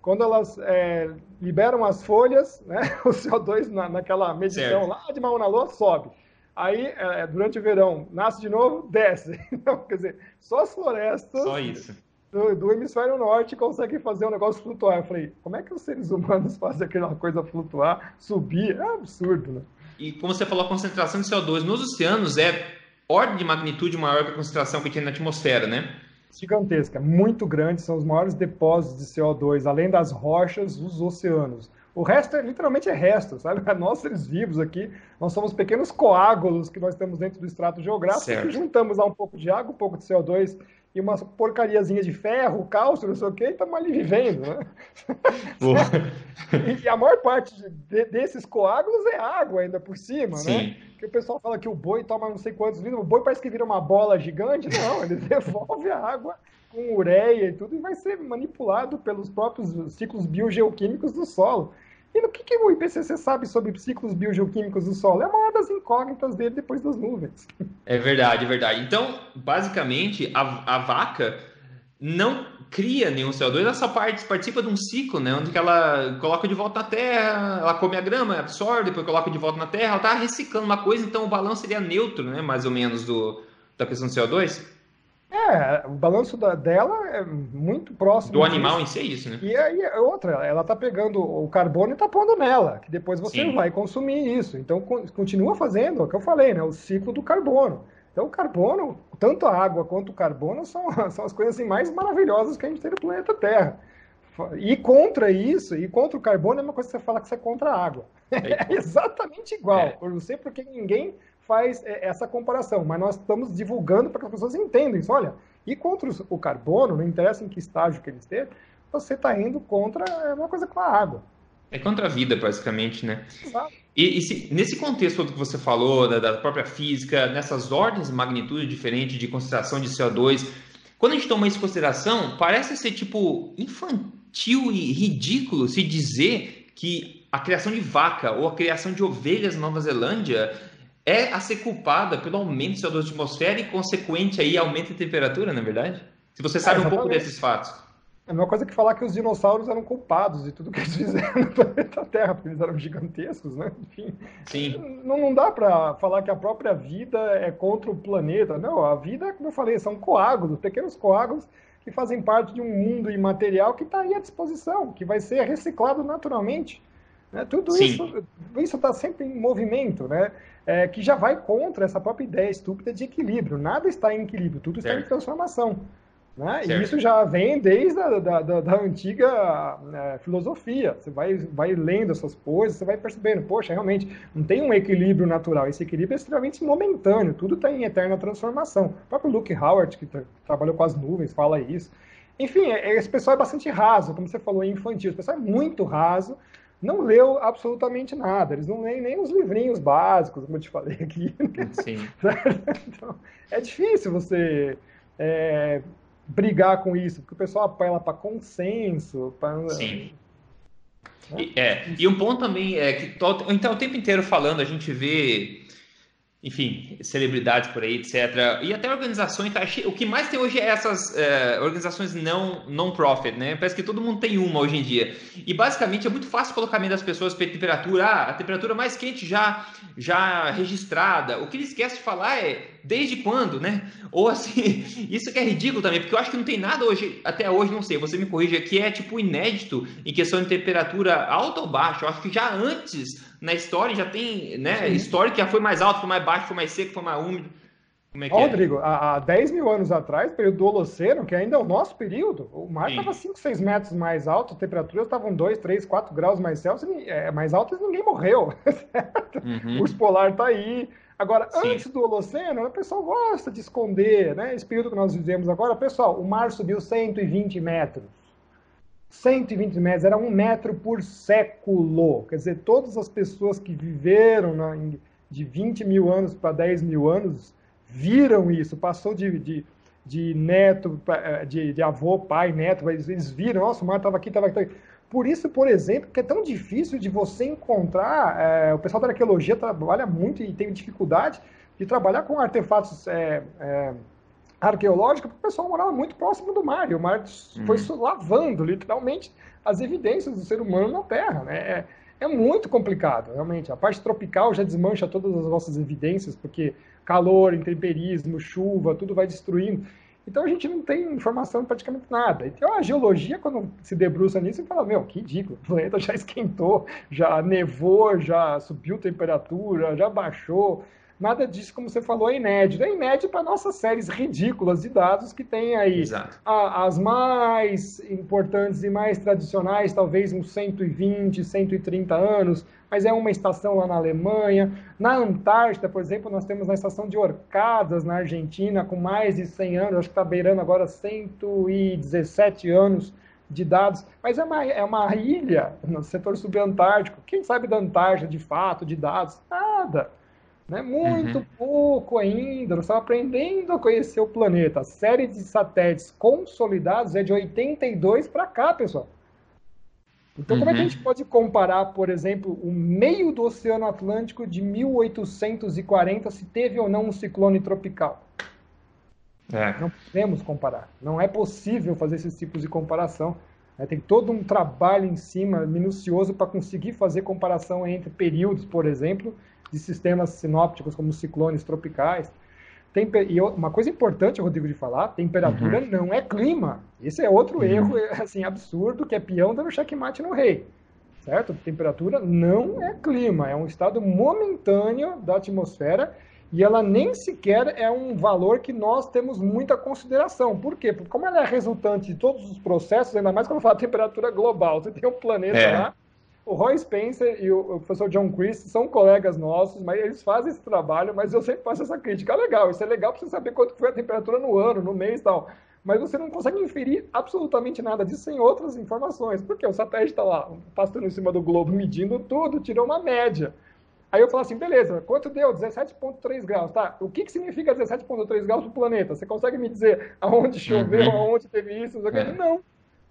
quando elas é, liberam as folhas, [laughs] né, o CO2 na, naquela medição certo. lá de Mauna Loa sobe. Aí, é, durante o verão, nasce de novo, desce. [laughs] Então, quer dizer, só as florestas. Só isso do, do, hemisfério norte conseguem fazer um negócio flutuar. Eu falei, como é que os seres humanos [laughs] fazem aquela coisa flutuar, subir? É absurdo, né? E como você falou, a concentração de CO2 nos oceanos é ordem de magnitude maior que a concentração que tem na atmosfera, né? Gigantesca, muito grande, são os maiores depósitos de CO2, além das rochas, os oceanos. O resto é, literalmente é resto, sabe? Nós seres vivos aqui, nós somos pequenos coágulos que nós temos dentro do extrato geográfico certo. que juntamos lá um pouco de água, um pouco de CO2 e umas porcariazinhas de ferro, cálcio, não sei o que, e estamos ali vivendo, né? [laughs] e a maior parte de, desses coágulos é água ainda por cima, né? Sim. né? Que o pessoal fala que o boi toma não sei quantos litros, o boi parece que vira uma bola gigante, não, ele [laughs] devolve a água com ureia e tudo e vai ser manipulado pelos próprios ciclos biogeoquímicos do solo. E no que, que o IPCC sabe sobre ciclos biogeoquímicos do solo? É uma das incógnitas dele depois das nuvens. É verdade, é verdade. Então, basicamente, a, a vaca não cria nenhum CO2, ela só participa de um ciclo, né? Onde ela coloca de volta na terra, ela come a grama, absorve, depois coloca de volta na terra, ela está reciclando uma coisa, então o balanço seria neutro, né? Mais ou menos, do, da questão do CO2. É, o balanço da, dela é muito próximo. Do animal em si é isso, né? E aí é outra, ela tá pegando o carbono e tá pondo nela, que depois você Sim. vai consumir isso. Então continua fazendo, é o que eu falei, né? O ciclo do carbono. Então o carbono, tanto a água quanto o carbono são, [laughs] são as coisas assim, mais maravilhosas que a gente tem no planeta Terra. E contra isso, e contra o carbono é uma coisa que você fala que você é contra a água. É, [laughs] exatamente igual. É. Por não sei porque ninguém faz é, essa comparação, mas nós estamos divulgando para que as pessoas entendam isso. Olha, e contra o carbono, não interessa em que estágio que ele esteja, você está indo contra é uma coisa com a água. É contra a vida, basicamente, né? Exato. E, e se, nesse contexto que você falou, da, da, própria física, nessas ordens de magnitude diferentes de concentração de CO2, quando a gente toma isso em consideração, parece ser tipo infantil e ridículo se dizer que a criação de vaca ou a criação de ovelhas na Nova Zelândia é a ser culpada pelo aumento do CO2 da atmosfera e consequente aí aumento de temperatura, na é verdade? Se você sabe é, um pouco desses fatos. É a mesma coisa que falar que os dinossauros eram culpados de tudo que eles [laughs] fizeram no planeta Terra, porque eles eram gigantescos, né? Enfim. Sim. Não, não dá para falar que a própria vida é contra o planeta. Não, a vida, como eu falei, são coágulos, pequenos coágulos que fazem parte de um mundo imaterial que está aí à disposição, que vai ser reciclado naturalmente. Né? Tudo Sim. isso isso está sempre em movimento, né? É, que já vai contra essa própria ideia estúpida de equilíbrio. Nada está em equilíbrio, tudo está certo. em transformação. Né? E isso já vem desde a da, da, da antiga é, filosofia. Você vai, vai lendo essas coisas, você vai percebendo, poxa, realmente não tem um equilíbrio natural. Esse equilíbrio é extremamente momentâneo, tudo está em eterna transformação. O próprio Luke Howard, que tra trabalhou com as nuvens, fala isso. Enfim, é, esse pessoal é bastante raso, como você falou, é infantil. Esse pessoal é muito raso, não leu absolutamente nada. Eles não leem nem os livrinhos básicos, como eu te falei aqui. Sim. [laughs] então, é difícil você. É, brigar com isso, porque o pessoal apela para consenso. Pra... Sim. Né? E, é, e um ponto também é que então o tempo inteiro falando a gente vê enfim, celebridades por aí, etc. E até organizações, tá? o que mais tem hoje é essas é, organizações não non-profit, né? Parece que todo mundo tem uma hoje em dia. E basicamente é muito fácil colocar medo das pessoas pela temperatura, ah, a temperatura mais quente já, já registrada. O que eles esquecem de falar é desde quando, né? Ou assim, [laughs] isso que é ridículo também, porque eu acho que não tem nada hoje, até hoje, não sei, você me corrija, que é tipo inédito em questão de temperatura alta ou baixa. Eu acho que já antes na história já tem, né? Sim. História que já foi mais alto, foi mais baixo, foi mais seco, foi mais úmido. Como é que Rodrigo, é? há, há 10 mil anos atrás, período do Holoceno, que ainda é o nosso período, o mar estava 5, 6 metros mais alto, as temperaturas estavam 2, 3, 4 graus mais Celsius, é, mais altas ninguém morreu. [laughs] Uhum. O polar está aí. Agora, Sim. antes do Holoceno, o pessoal gosta de esconder, né? Esse período que nós vivemos agora, pessoal, o mar subiu 120 metros. 120 metros, era um metro por século. Quer dizer, todas as pessoas que viveram na, de 20 mil anos para 10 mil anos viram isso, passou de, de, de neto, eh, de, de, avô, pai, neto, eles viram, nossa, o mar estava aqui, estava aqui. Por isso, por exemplo, que é tão difícil de você encontrar, é, o pessoal da arqueologia trabalha muito e tem dificuldade de trabalhar com artefatos é, é, arqueológica, porque o pessoal morava muito próximo do mar, e o mar uhum. foi lavando, literalmente, as evidências do ser humano na Terra. Né? É, muito complicado, realmente. A parte tropical já desmancha todas as nossas evidências, porque calor, intemperismo, chuva, tudo vai destruindo. Então a gente não tem informação de praticamente nada. Então a geologia, quando se debruça nisso, fala, meu, que ridículo, o planeta [laughs] já esquentou, já nevou, já subiu temperatura, já baixou, Nada disso, como você falou, é inédito. É inédito para nossas séries ridículas de dados que tem aí a, as mais importantes e mais tradicionais, talvez uns 120, 130 anos, mas é uma estação lá na Alemanha. Na Antártida, por exemplo, nós temos a estação de Orcadas, na Argentina, com mais de 100 anos, acho que está beirando agora 117 anos de dados, mas é uma, é uma ilha no setor subantártico. Quem sabe da Antártida, de fato, de dados? Nada. Né? Muito uhum. pouco ainda, nós estamos aprendendo a conhecer o planeta. A série de satélites consolidados é de 82 para cá, pessoal. Então, uhum. como é que a uhum. gente pode comparar, por exemplo, o meio do Oceano Atlântico de 1840, se teve ou não um ciclone tropical? É. Não podemos comparar. Não é possível fazer esses tipos de comparação. Né? Tem todo um trabalho em cima, minucioso, para conseguir fazer comparação entre períodos, por exemplo, de sistemas sinópticos como ciclones tropicais. Tem, e uma coisa importante, Rodrigo, de falar, temperatura uhum. não é clima. Esse é outro uhum. erro [laughs] assim, absurdo, que é peão dando checkmate no rei. Certo? Temperatura não é clima, é um estado momentâneo da atmosfera e ela nem sequer é um valor que nós temos muita consideração. Por quê? Porque como ela é resultante de todos os processos, ainda mais quando fala temperatura global, você tem um planeta é. lá o Roy Spencer e o, professor John Christ são colegas nossos, mas eles fazem esse trabalho, mas eu sempre faço essa crítica. É legal, isso é legal para você saber quanto foi a temperatura no ano, no mês e tal. Mas você não consegue inferir absolutamente nada disso sem outras informações. Porque o satélite está lá, passando em cima do globo, medindo tudo, tirou uma média. Aí eu falo assim, beleza, quanto deu? 17,3 graus. Tá, o que, que significa 17,3 graus para o planeta? Você consegue me dizer aonde choveu, uhum. aonde teve isso? Não.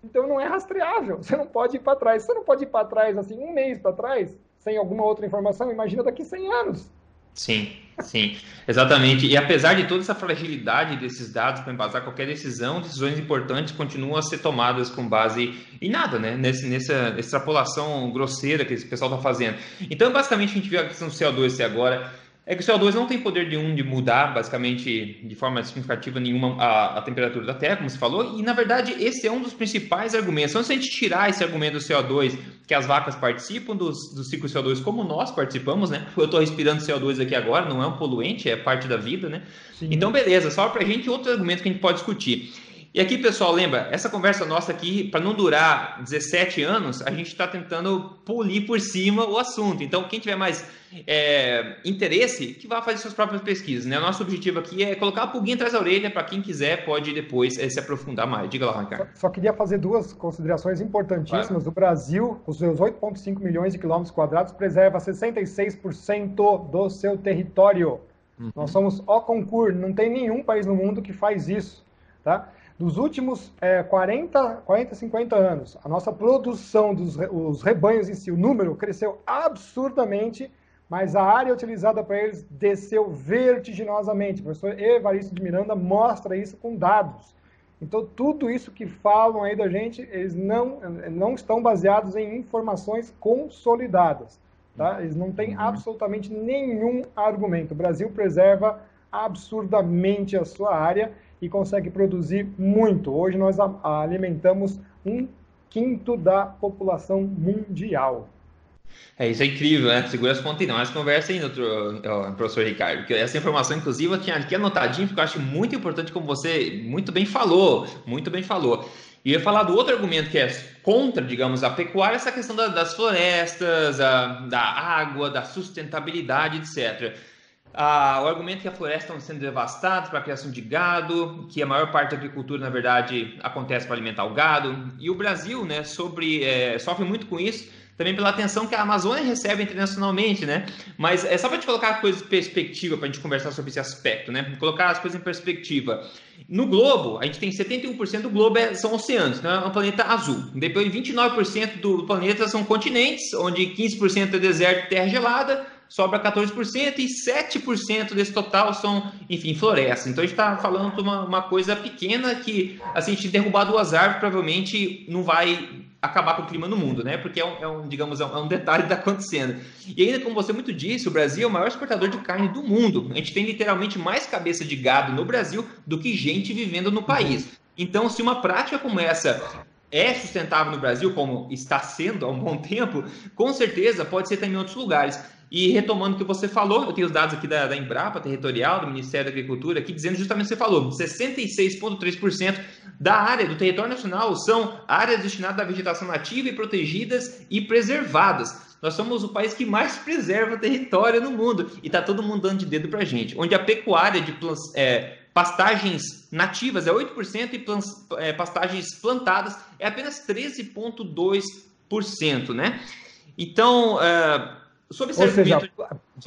Então não é rastreável. Você não pode ir para trás. Você não pode ir para trás assim um mês para trás sem alguma outra informação. Imagina daqui 100 anos. Sim, sim, exatamente. E apesar de toda essa fragilidade desses dados para embasar qualquer decisão, decisões importantes continuam a ser tomadas com base em nada, né? Nesse, nessa extrapolação grosseira que esse pessoal está fazendo. Então, basicamente, a gente viu a questão do CO2 agora é que o CO2 não tem poder de um de mudar, basicamente, de forma significativa nenhuma, a, a, temperatura da Terra, como você falou, e na verdade esse é um dos principais argumentos. Então, se a gente tirar esse argumento do CO2, que as vacas participam do, do ciclo CO2 como nós participamos, né? Eu estou respirando CO2 aqui agora, não é um poluente, é parte da vida, né? Sim. Então, beleza, só para a gente outro argumento que a gente pode discutir. E aqui, pessoal, lembra, essa conversa nossa aqui, para não durar 17 anos, a gente está tentando polir por cima o assunto. Então, quem tiver mais é, interesse, que vá fazer suas próprias pesquisas. Né? O nosso objetivo aqui é colocar a pulguinha atrás da orelha para quem quiser pode depois é, se aprofundar mais. Diga lá, Ricardo. Só, só queria fazer duas considerações importantíssimas. O Brasil, com seus 8,5 milhões de quilômetros quadrados, preserva 66% do seu território. Uhum. Nós somos o concurso, não tem nenhum país no mundo que faz isso. Tá? Dos últimos é, 40, 40, 50 anos, a nossa produção dos os rebanhos em si, o número cresceu absurdamente mas a área utilizada para eles desceu vertiginosamente. O professor Evaristo de Miranda mostra isso com dados. Então, tudo isso que falam aí da gente, eles não, não estão baseados em informações consolidadas. Tá? Eles não têm uhum. absolutamente nenhum argumento. O Brasil preserva absurdamente a sua área e consegue produzir muito. Hoje nós alimentamos um quinto da população mundial. É, isso é incrível, né? Segura as pontas não. Mas conversa aí, doutor, professor Ricardo, porque essa informação, inclusive, eu tinha aqui anotadinho, porque eu acho muito importante, como você muito bem falou, muito bem falou. E eu ia falar do outro argumento que é contra, digamos, a pecuária, essa questão da, das florestas, a, da água, da sustentabilidade, etc. Ah, o argumento que a floresta está sendo devastada para a criação de gado, que a maior parte da agricultura, na verdade, acontece para alimentar o gado. E o Brasil né, sobre, é, sofre muito com isso também pela atenção que a Amazônia recebe internacionalmente, né? Mas é só para te colocar as coisas em perspectiva, para a gente conversar sobre esse aspecto, né? Colocar as coisas em perspectiva. No globo, a gente tem 71% do globo é, são oceanos, então é um planeta azul. Depois, 29% do planeta são continentes, onde 15% é deserto e terra gelada, sobra 14% e 7% desse total são, enfim, florestas. Então a gente está falando de uma, uma, coisa pequena que, assim, a gente derrubar duas árvores provavelmente não vai acabar com o clima no mundo, né? Porque é um, é um digamos, é um, é detalhe que está acontecendo. E ainda, como você muito disse, o Brasil é o maior exportador de carne do mundo. A gente tem literalmente mais cabeça de gado no Brasil do que gente vivendo no país. Então, se uma prática como essa é sustentável no Brasil, como está sendo há um bom tempo, com certeza pode ser também em outros lugares. E retomando o que você falou, eu tenho os dados aqui da, da Embrapa Territorial, do Ministério da Agricultura, aqui dizendo justamente o que você falou: 66,3% da área do território nacional são áreas destinadas à vegetação nativa e protegidas e preservadas. Nós somos o país que mais preserva território no mundo e está todo mundo dando de dedo para gente. Onde a pecuária de é, pastagens nativas é 8% e é, pastagens plantadas é apenas 13,2%, né? Então, uh, Sobre Ou seja,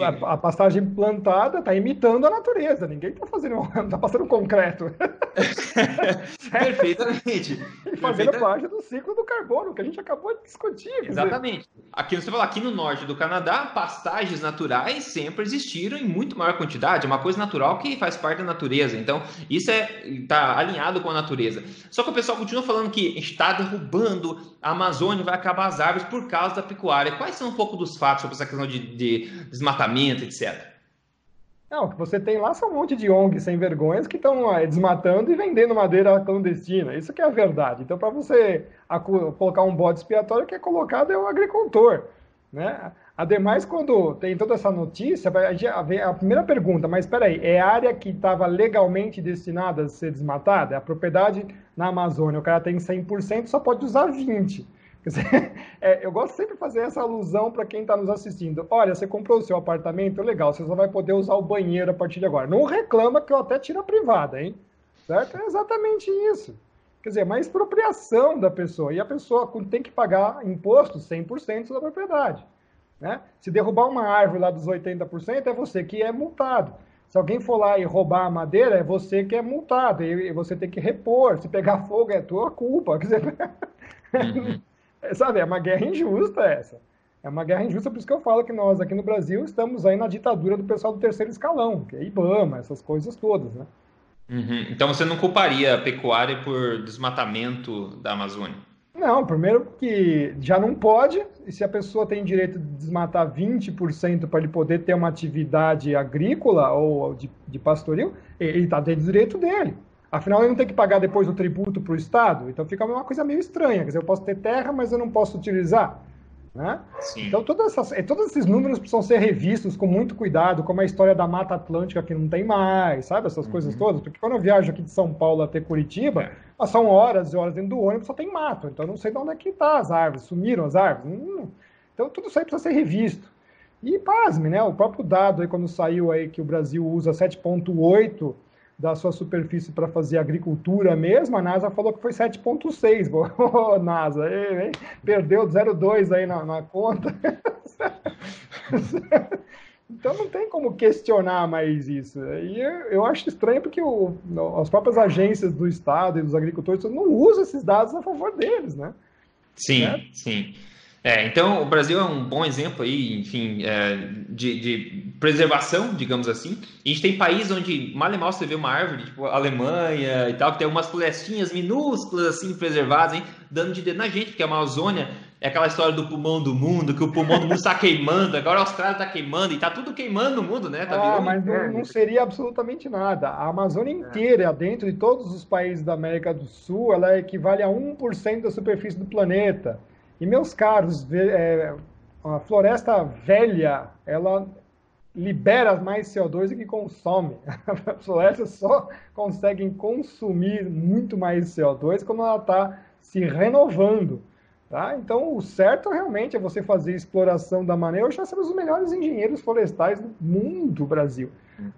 a, a, pastagem plantada está imitando a natureza, ninguém está fazendo, [laughs] está passando concreto. [laughs] Perfeitamente. E fazendo parte do ciclo do carbono, que a gente acabou de discutir. Exatamente. Aqui, você fala, aqui no norte do Canadá, pastagens naturais sempre existiram em muito maior quantidade, é uma coisa natural que faz parte da natureza. Então, isso está é, alinhado com a natureza. Só que o pessoal continua falando que está derrubando a Amazônia, vai acabar as árvores por causa da pecuária. Quais são um pouco dos fatos sobre essa questão de, de desmatamento, etc. Não, o que você tem lá são um monte de ONGs sem vergonhas que estão desmatando e vendendo madeira clandestina. Isso que é a verdade. Então, para você colocar um bode expiatório, que é colocado é o agricultor. Né? Ademais, quando tem toda essa notícia, a, primeira pergunta, mas espera aí, é área que estava legalmente destinada a ser desmatada? A propriedade na Amazônia, o cara tem 100%, só pode usar 20%. [laughs] É, eu gosto sempre de fazer essa alusão para quem está nos assistindo. Olha, você comprou o seu apartamento, legal, você só vai poder usar o banheiro a partir de agora. Não reclama que eu até tiro a privada, hein? Certo? É exatamente isso. Quer dizer, é uma expropriação da pessoa. E a pessoa tem que pagar imposto 100% da propriedade. Né? Se derrubar uma árvore lá dos 80%, é você que é multado. Se alguém for lá e roubar a madeira, é você que é multado, e você tem que repor. Se pegar fogo, é tua culpa. Quer dizer, [laughs] uhum. Sabe, é uma guerra injusta essa. É uma guerra injusta, por isso que eu falo que nós aqui no Brasil estamos aí na ditadura do pessoal do terceiro escalão, que é IBAMA, essas coisas todas, né? Uhum. Então você não culparia a pecuária por desmatamento da Amazônia? Não, primeiro que já não pode, e se a pessoa tem direito de desmatar 20% para ele poder ter uma atividade agrícola ou de, de pastoril, ele está dentro do direito dele. Afinal, ele não tem que pagar depois o tributo para o Estado, então fica uma coisa meio estranha. Quer dizer, eu posso ter terra, mas eu não posso utilizar. Né? Então, todas essas, é, todos esses números precisam ser revistos com muito cuidado, como a história da Mata Atlântica que não tem mais, sabe? Essas uhum. coisas todas. Porque quando eu viajo aqui de São Paulo até Curitiba, é. são horas e horas dentro do ônibus, só tem mato. Então, eu não sei de onde é que tá as árvores. Sumiram as árvores? Hum. Então, tudo isso aí precisa ser revisto. E, pasme, né? O próprio dado aí, quando saiu aí que o Brasil usa 7,8 da sua superfície para fazer agricultura mesmo, a NASA falou que foi 7,6. [laughs] Ô, NASA, ei, ei, perdeu 0,2 aí na, na conta. [laughs] então não tem como questionar mais isso. E eu, eu acho estranho porque o, as próprias agências do Estado e dos agricultores não usam esses dados a favor deles, né? Sim, né? sim. É, então, o Brasil é um bom exemplo aí, enfim, é, de, de, preservação, digamos assim. E a gente tem países onde mal e mal você vê uma árvore, tipo Alemanha e tal, que tem umas florestinhas minúsculas, assim, preservadas, hein, dando de dedo na gente, porque a Amazônia é aquela história do pulmão do mundo, que o pulmão do mundo está queimando, agora a Austrália está queimando, e está tudo queimando no mundo, né? Tá ah, mas não, não, seria absolutamente nada. A Amazônia inteira, dentro de todos os países da América do Sul, ela equivale a 1% da superfície do planeta. E, meus caros, é, a floresta velha, ela libera mais CO2 do que consome. [laughs] As florestas só conseguem consumir muito mais CO2 quando ela está se renovando. Tá? Então, o certo realmente é você fazer exploração da maneira. Hoje nós temos os melhores engenheiros florestais do mundo, Brasil.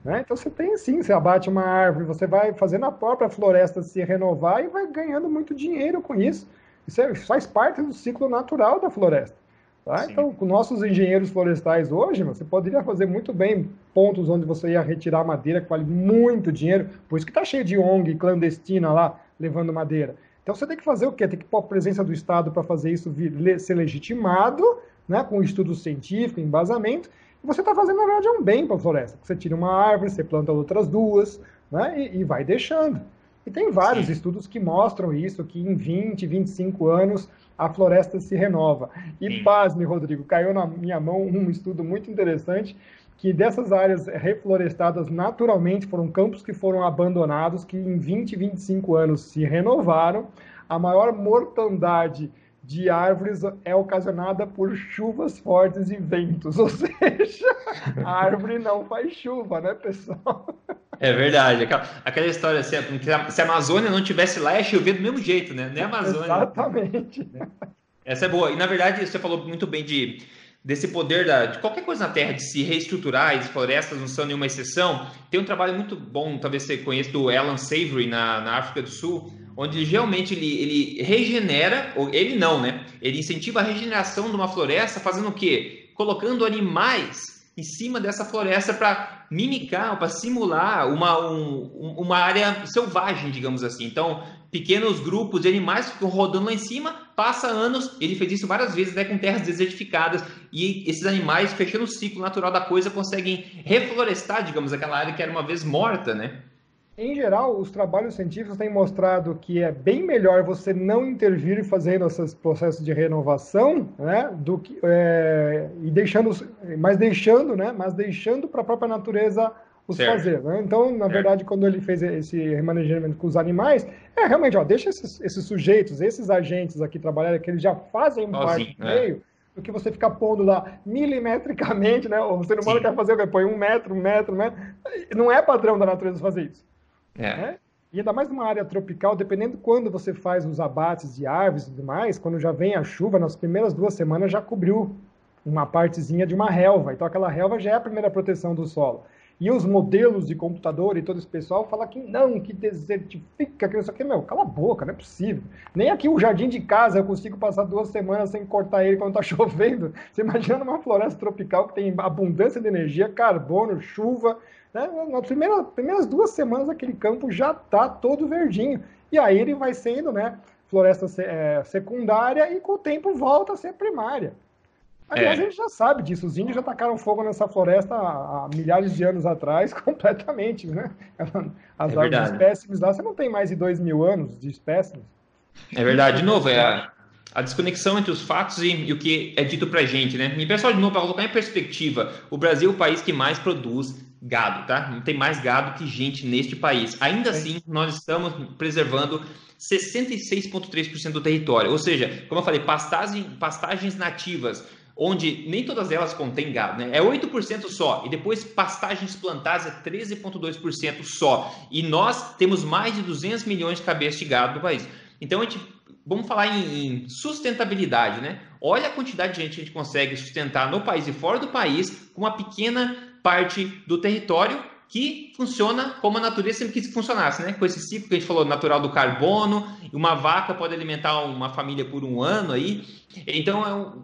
Né? Então, você tem sim, você abate uma árvore, você vai fazendo a própria floresta se renovar e vai ganhando muito dinheiro com isso. Isso é, faz parte do ciclo natural da floresta. Tá? Então, com nossos engenheiros florestais hoje, você poderia fazer muito bem pontos onde você ia retirar madeira que vale muito dinheiro, por isso que está cheio de ONG clandestina lá levando madeira. Então você tem que fazer o quê? Tem que pôr a presença do Estado para fazer isso ser legitimado, né, com estudo científico, embasamento, e você está fazendo, na verdade, um bem para a floresta. Você tira uma árvore, você planta outras duas, né, e, e vai deixando. E tem vários Sim. estudos que mostram isso, que em 20, 25 anos a floresta se renova. E Sim. pasme, Rodrigo, caiu na minha mão um estudo muito interessante que dessas áreas reflorestadas naturalmente foram campos que foram abandonados, que em 20, 25 anos se renovaram. A maior mortandade de árvores é ocasionada por chuvas fortes e ventos, [laughs] ou seja, a árvore não faz chuva, né, pessoal? É verdade. Aquela, aquela história, se a, se a Amazônia não tivesse lá, ia chover do mesmo jeito, né? Nem a Amazônia. Exatamente. Essa é boa. E, na verdade, você falou muito bem de, desse poder da, de qualquer coisa na Terra, de se reestruturar, e as florestas não são nenhuma exceção. Tem um trabalho muito bom, talvez você conheça, do Alan Savory, na, na África do Sul, onde realmente ele, ele regenera, ou ele não, né? Ele incentiva a regeneração de uma floresta fazendo o quê? Colocando animais em cima dessa floresta para mimicar, para simular uma, um, uma área selvagem, digamos assim. Então, pequenos grupos de animais ficam rodando lá em cima, passa anos, ele fez isso várias vezes, até com terras desertificadas, e esses animais, fechando o ciclo natural da coisa, conseguem reflorestar, digamos, aquela área que era uma vez morta, né? Em geral, os trabalhos científicos têm mostrado que é bem melhor você não intervir fazendo esses processos de renovação, né, do que é, e deixando, mas deixando, né, mas deixando para a própria natureza os certo. fazer. Né? Então, na certo. verdade, quando ele fez esse remanejamento com os animais, é realmente, ó, deixa esses, esses sujeitos, esses agentes aqui trabalharem, que eles já fazem Sozinho, parte do é. meio, do que você ficar pondo lá milimetricamente, né? O ser humano Sim. quer fazer o quê? Põe um metro, um metro, um metro. Não é padrão da natureza fazer isso. É. Né? E ainda mais numa área tropical, dependendo quando você faz os abates de árvores e tudo mais, quando já vem a chuva, nas primeiras duas semanas já cobriu uma partezinha de uma relva. Então aquela relva já é a primeira proteção do solo. E os modelos de computador e todo esse pessoal fala que não, que desertifica, que isso aqui. Meu, cala a boca, não é possível. Nem aqui o jardim de casa eu consigo passar duas semanas sem cortar ele quando está [laughs] chovendo. Você imagina numa floresta tropical que tem abundância de energia, carbono, chuva. Né? Nas primeiras, primeiras duas semanas aquele campo já está todo verdinho. E aí ele vai sendo né, floresta é, secundária e com o tempo volta a ser primária. Aliás, é. a gente já sabe disso. Os índios já tacaram fogo nessa floresta há, milhares de anos atrás, [laughs] completamente, né? As é espécimes lá, você não tem mais de dois mil anos de espécimes. É verdade. De novo, é a, a desconexão entre os fatos e, e, o que é dito pra gente, né? E pessoal, de novo, para colocar em perspectiva, o Brasil é o país que mais produz gado, tá? Não tem mais gado que gente neste país. Ainda assim, nós estamos preservando 66,3% do território. Ou seja, como eu falei, pastagem, pastagens nativas onde nem todas elas contêm gado, né? É 8% só, e depois pastagens plantadas é 13,2% só. E nós temos mais de 200 milhões de cabeças de gado no país. Então, a gente, vamos falar em, em sustentabilidade, né? Olha a quantidade de gente que a gente consegue sustentar no país e fora do país com uma pequena parte do território que funciona como a natureza sempre quis que funcionasse, né? Com esse ciclo que a gente falou, natural do carbono, uma vaca pode alimentar uma família por um ano aí. Então, é um,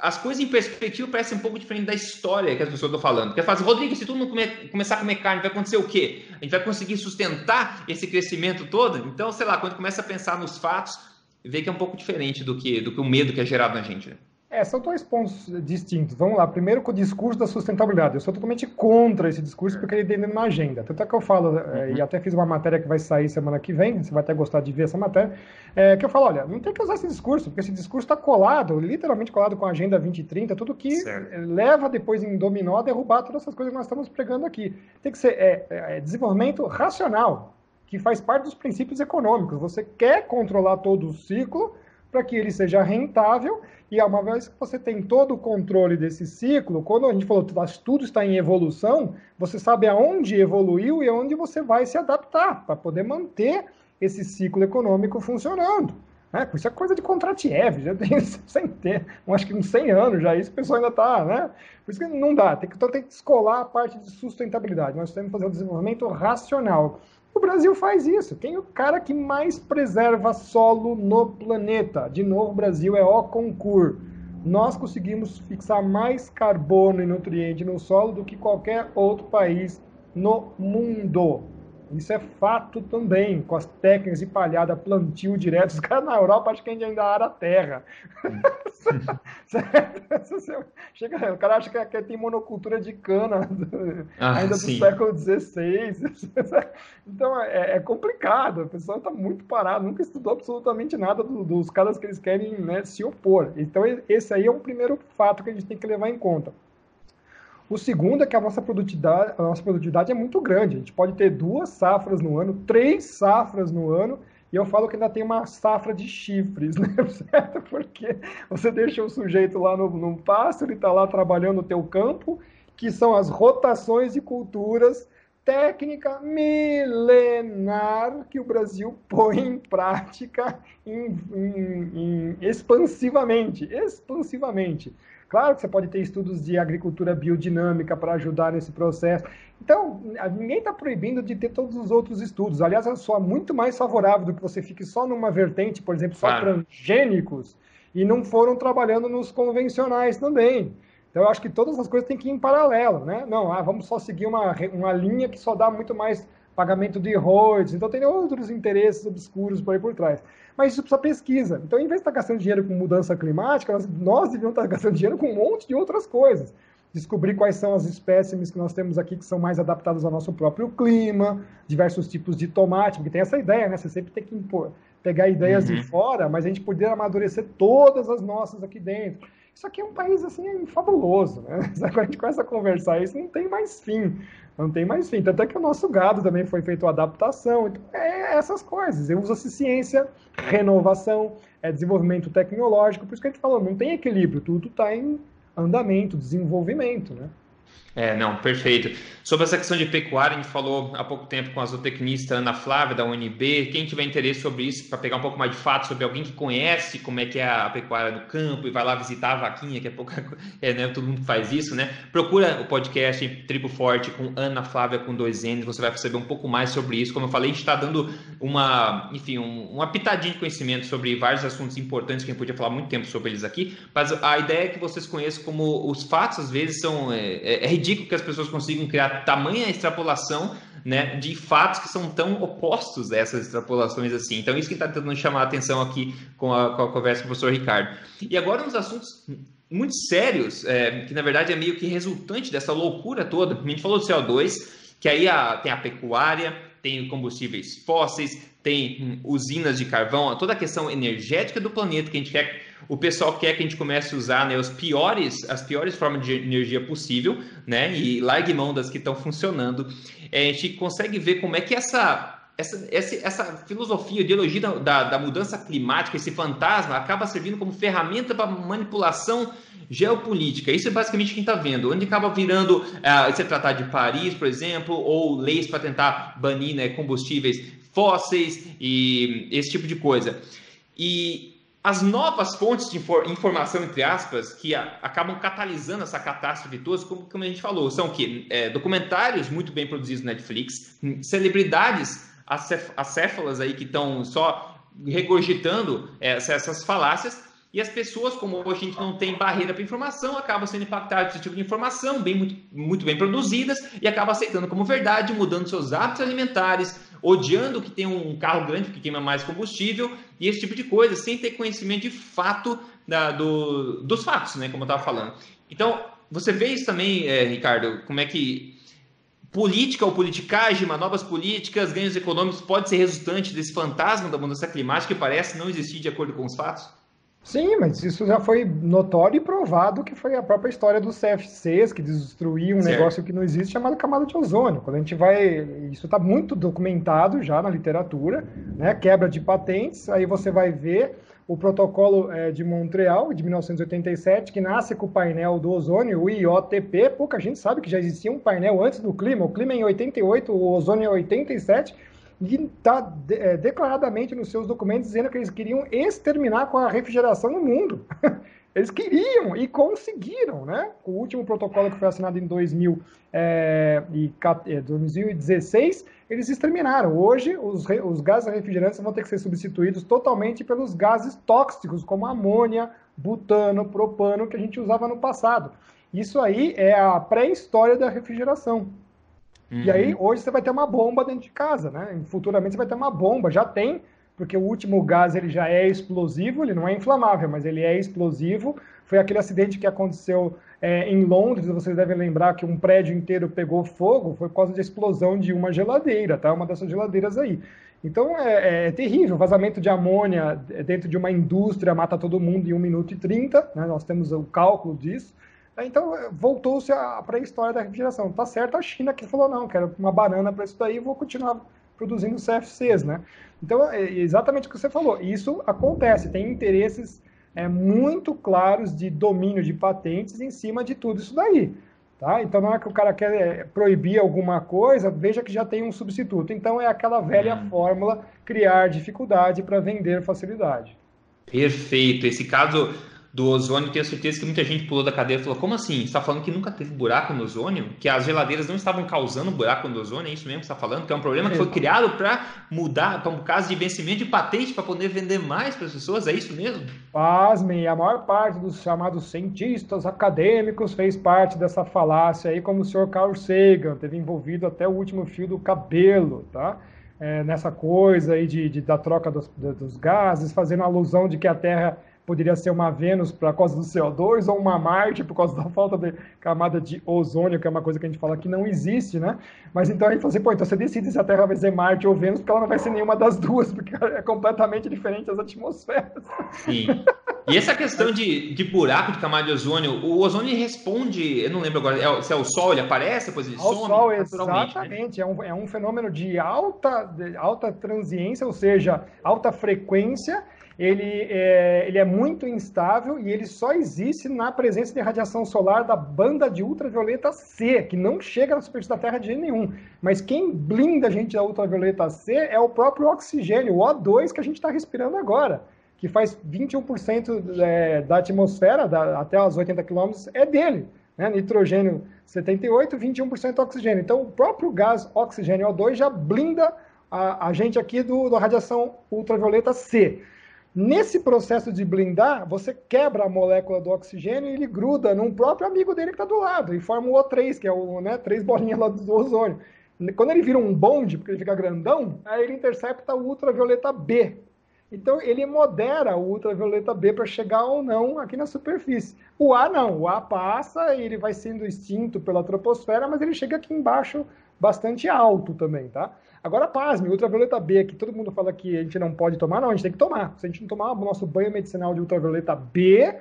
as coisas em perspectiva parecem um pouco diferente da história que as pessoas estão falando. Porque faz, Rodrigo, se todo mundo comer, começar a comer carne, vai acontecer o quê? A gente vai conseguir sustentar esse crescimento todo? Então, sei lá, quando começa a pensar nos fatos, vê que é um pouco diferente do que, do que o medo que é gerado na gente. Né? É, são dois pontos distintos. Vamos lá. Primeiro, com o discurso da sustentabilidade. Eu sou totalmente contra esse discurso porque ele tem na agenda. Tanto é que eu falo, é, uhum. e até fiz uma matéria que vai sair semana que vem, você vai até gostar de ver essa matéria, é, que eu falo, olha, não tem que usar esse discurso, porque esse discurso está colado, literalmente colado com a Agenda 2030, tudo que certo. leva depois em dominó a derrubar todas essas coisas que nós estamos pregando aqui. Tem que ser é, é, desenvolvimento racional, que faz parte dos princípios econômicos. Você quer controlar todo o ciclo para que ele seja rentável e uma vez que você tem todo o controle desse ciclo, quando a gente falou que tudo está em evolução, você sabe aonde evoluiu e aonde você vai se adaptar para poder manter esse ciclo econômico funcionando. Né? Isso é coisa de Kontratiev, já [laughs] tem ter, acho que uns 100 anos já, isso o pessoal ainda está, né? Por isso que não dá, tem que, então tem que descolar a parte de sustentabilidade. Nós temos que fazer o desenvolvimento racional. O Brasil faz isso. Quem é o cara que mais preserva solo no planeta? De novo, o Brasil é o concurso. Nós conseguimos fixar mais carbono e nutriente no solo do que qualquer outro país no mundo. Isso é fato também, com as técnicas de palhada, plantio direto. Os caras na Europa acho que ainda ara a terra. [laughs] Chega, o cara acha que tem monocultura de cana ah, ainda sim. do século XVI. [laughs] então é, é, complicado, a pessoa está muito parada, nunca estudou absolutamente nada do, dos caras que eles querem né, se opor. Então esse aí é um primeiro fato que a gente tem que levar em conta. O segundo é que a nossa produtividade, a nossa produtividade é muito grande. A gente pode ter duas safras no ano, três safras no ano, e eu falo que ainda tem uma safra de chifres, [laughs] né? Certo? Porque você deixa o sujeito lá no, no pasto, ele está lá trabalhando no teu campo, que são as rotações de culturas, técnica milenar que o Brasil põe em prática em, em, em, expansivamente, expansivamente. Claro que você pode ter estudos de agricultura biodinâmica para ajudar nesse processo. Então, ninguém está proibindo de ter todos os outros estudos. Aliás, eu sou muito mais favorável do que você fique só numa vertente, por exemplo, só claro. transgênicos, e não foram trabalhando nos convencionais também. Então, eu acho que todas as coisas têm que ir em paralelo, né? Não, ah, vamos só seguir uma, uma linha que só dá muito mais pagamento de royalties, então tem outros interesses obscuros por aí por trás. Mas isso precisa pesquisa. Então, em vez de estar gastando dinheiro com mudança climática, nós, nós devíamos estar gastando dinheiro com um monte de outras coisas. Descobrir quais são as espécimes que nós temos aqui que são mais adaptadas ao nosso próprio clima, diversos tipos de tomate, porque tem essa ideia, né? Você sempre tem que impor, pegar ideias uhum. de fora, mas a gente poder amadurecer todas as nossas aqui dentro. Isso aqui é um país assim fabuloso, né? [laughs] Quando a gente começa a conversar isso, não tem mais fim não tem mais fim. Tanto é que o nosso gado também foi feito adaptação. Então, é essas coisas. Usa-se ciência, renovação, é desenvolvimento tecnológico. Por isso que a gente falou, não tem equilíbrio, tudo está em andamento, desenvolvimento, né? É, não, perfeito. Sobre essa questão de pecuária, a gente falou há pouco tempo com a zootecnista Ana Flávia, da UNB. Quem tiver interesse sobre isso, para pegar um pouco mais de fato sobre alguém que conhece como é que é a pecuária no campo e vai lá visitar a vaquinha, que é pouca é, né, todo mundo faz isso, né? Procura o podcast Tribo Forte com Ana Flávia com dois N's, você vai perceber um pouco mais sobre isso. Como eu falei, a gente está dando uma, enfim, um, uma pitadinha de conhecimento sobre vários assuntos importantes que a gente podia falar muito tempo sobre eles aqui, mas a ideia é que vocês conheçam como os fatos, às vezes, são. É, é, é ridículo que as pessoas consigam criar tamanha extrapolação né, de fatos que são tão opostos a essas extrapolações assim. Então, isso que está tentando chamar a atenção aqui com a, com a conversa com o professor Ricardo. E agora, uns assuntos muito sérios, é, que na verdade é meio que resultante dessa loucura toda. A gente falou do CO2, que aí a, tem a pecuária, tem combustíveis fósseis, tem usinas de carvão, toda a questão energética do planeta que a gente quer o pessoal quer que a gente comece a usar né, os piores, as piores formas de energia possível, né? E largue mão das que estão funcionando. É, a gente consegue ver como é que essa essa, essa, essa, filosofia, ideologia da, da, da, mudança climática, esse fantasma, acaba servindo como ferramenta para manipulação geopolítica. Isso é basicamente quem está vendo. Onde acaba virando uh, esse tratado de Paris, por exemplo, ou leis para tentar banir né, combustíveis fósseis e esse tipo de coisa. E as novas fontes de informação, entre aspas, que acabam catalisando essa catástrofe toda, como, como a gente falou, são que é, documentários muito bem produzidos na Netflix, celebridades acéfalas aí que estão só regurgitando essas falácias, e as pessoas, como a gente não tem barreira para informação, acabam sendo impactadas por esse tipo de informação, bem, muito, muito bem produzidas, e acabam aceitando como verdade, mudando seus hábitos alimentares, odiando que tem um carro grande que queima mais combustível, e esse tipo de coisa, sem ter conhecimento de fato da, do, dos fatos, né, como eu estava falando. Então, você vê isso também, é, Ricardo, como é que política ou politicagem, manobras políticas, ganhos econômicos pode ser resultante desse fantasma da mudança climática que parece não existir de acordo com os fatos? Sim, mas isso já foi notório e provado que foi a própria história dos CFCs, que destruíam um certo. negócio que não existe, chamado camada de ozônio. Quando a gente vai. Isso está muito documentado já na literatura, né? Quebra de patentes, aí você vai ver o protocolo é, de Montreal, de 1987, que nasce com o painel do ozônio, o IOTP. Pouca gente sabe que já existia um painel antes do clima. O clima é em 88, o ozônio é em 87 e está é, declaradamente nos seus documentos dizendo que eles queriam exterminar com a refrigeração no mundo. [laughs] Eles queriam e conseguiram, né? O último protocolo que foi assinado em 2000, é, e, 2016, é, eles exterminaram. Hoje, os, os gases refrigerantes vão ter que ser substituídos totalmente pelos gases tóxicos, como amônia, butano, propano, que a gente usava no passado. Isso aí é a pré-história da refrigeração. Uhum. E aí, uhum. hoje você vai ter uma bomba dentro de casa, né? Futuramente você vai ter uma bomba, já tem, porque o último gás ele já é explosivo, ele não é inflamável, mas ele é explosivo. Foi aquele acidente que aconteceu é, em Londres, vocês devem lembrar que um prédio inteiro pegou fogo, foi por causa da explosão de uma geladeira, tá? Uma dessas geladeiras aí. Então é, é, terrível, vazamento de amônia dentro de uma indústria mata todo mundo em 1 minuto e 30, né? nós temos o cálculo disso. Então, voltou-se para a história da refrigeração. Tá certo a China que falou, não, quero uma banana para isso daí e vou continuar produzindo CFCs, né? Então, é exatamente o que você falou. Isso acontece, tem interesses é, muito claros de domínio de patentes em cima de tudo isso daí. Tá? Então, não é que o cara quer é, proibir alguma coisa, veja que já tem um substituto. Então, é aquela velha hum. fórmula, criar dificuldade para vender facilidade. Perfeito. Esse caso do ozônio, tenho certeza que muita gente pulou da cadeira e falou: como assim? Você está falando que nunca teve buraco no ozônio? Que as geladeiras não estavam causando buraco no ozônio? É isso mesmo que você está falando? Que é um problema que foi criado para mudar, para um caso de vencimento de patente para poder vender mais para as pessoas? É isso mesmo? Pasmem, a maior parte dos chamados cientistas acadêmicos fez parte dessa falácia aí, como o senhor Carl Sagan, teve envolvido até o último fio do cabelo, tá? É, nessa coisa aí de, de da troca dos, dos gases, fazendo alusão de que a Terra poderia ser uma Vênus por causa do CO2 ou uma Marte por causa da [laughs] falta de camada de ozônio, que é uma coisa que a gente fala que não existe, né? Mas então a gente fala assim, pô, então você decide se a Terra vai ser Marte ou Vênus, porque ela não vai ser nenhuma das duas, [laughs] porque é completamente diferente as atmosferas. Sim. E essa questão de, de buraco de camada de ozônio, o ozônio responde, eu não lembro agora, é, se é o Sol, ele aparece, depois ele Ao some? Sol, né? exatamente. Né? É, um, é um fenômeno de alta, de alta transiência, ou seja, alta frequência, ele é, ele é muito instável e ele só existe na presença de radiação solar da banda de ultravioleta C, que não chega na superfície da Terra de jeito nenhum. Mas quem blinda a gente da ultravioleta C é o próprio oxigênio, o O2 que a gente está respirando agora, que faz 21% é, da atmosfera, da, até os 80 quilômetros, é dele. Né? Nitrogênio 78, 21% oxigênio. Então, o próprio gás oxigênio O2 já blinda a, a gente aqui do, da radiação ultravioleta C. Nesse processo de blindar, você quebra a molécula do oxigênio e ele gruda num próprio amigo dele que está do lado e forma o O3, que é o né, três bolinhas lá do ozônio. Quando ele vira um bonde, porque ele fica grandão, aí ele intercepta o ultravioleta B. Então ele modera o ultravioleta B para chegar ou não aqui na superfície. O A não, o A passa e ele vai sendo extinto pela troposfera, mas ele chega aqui embaixo bastante alto também, tá? Agora, pasme, ultravioleta B, que todo mundo fala que a gente não pode tomar, não, a gente tem que tomar. Se a gente não tomar o nosso banho medicinal de ultravioleta B,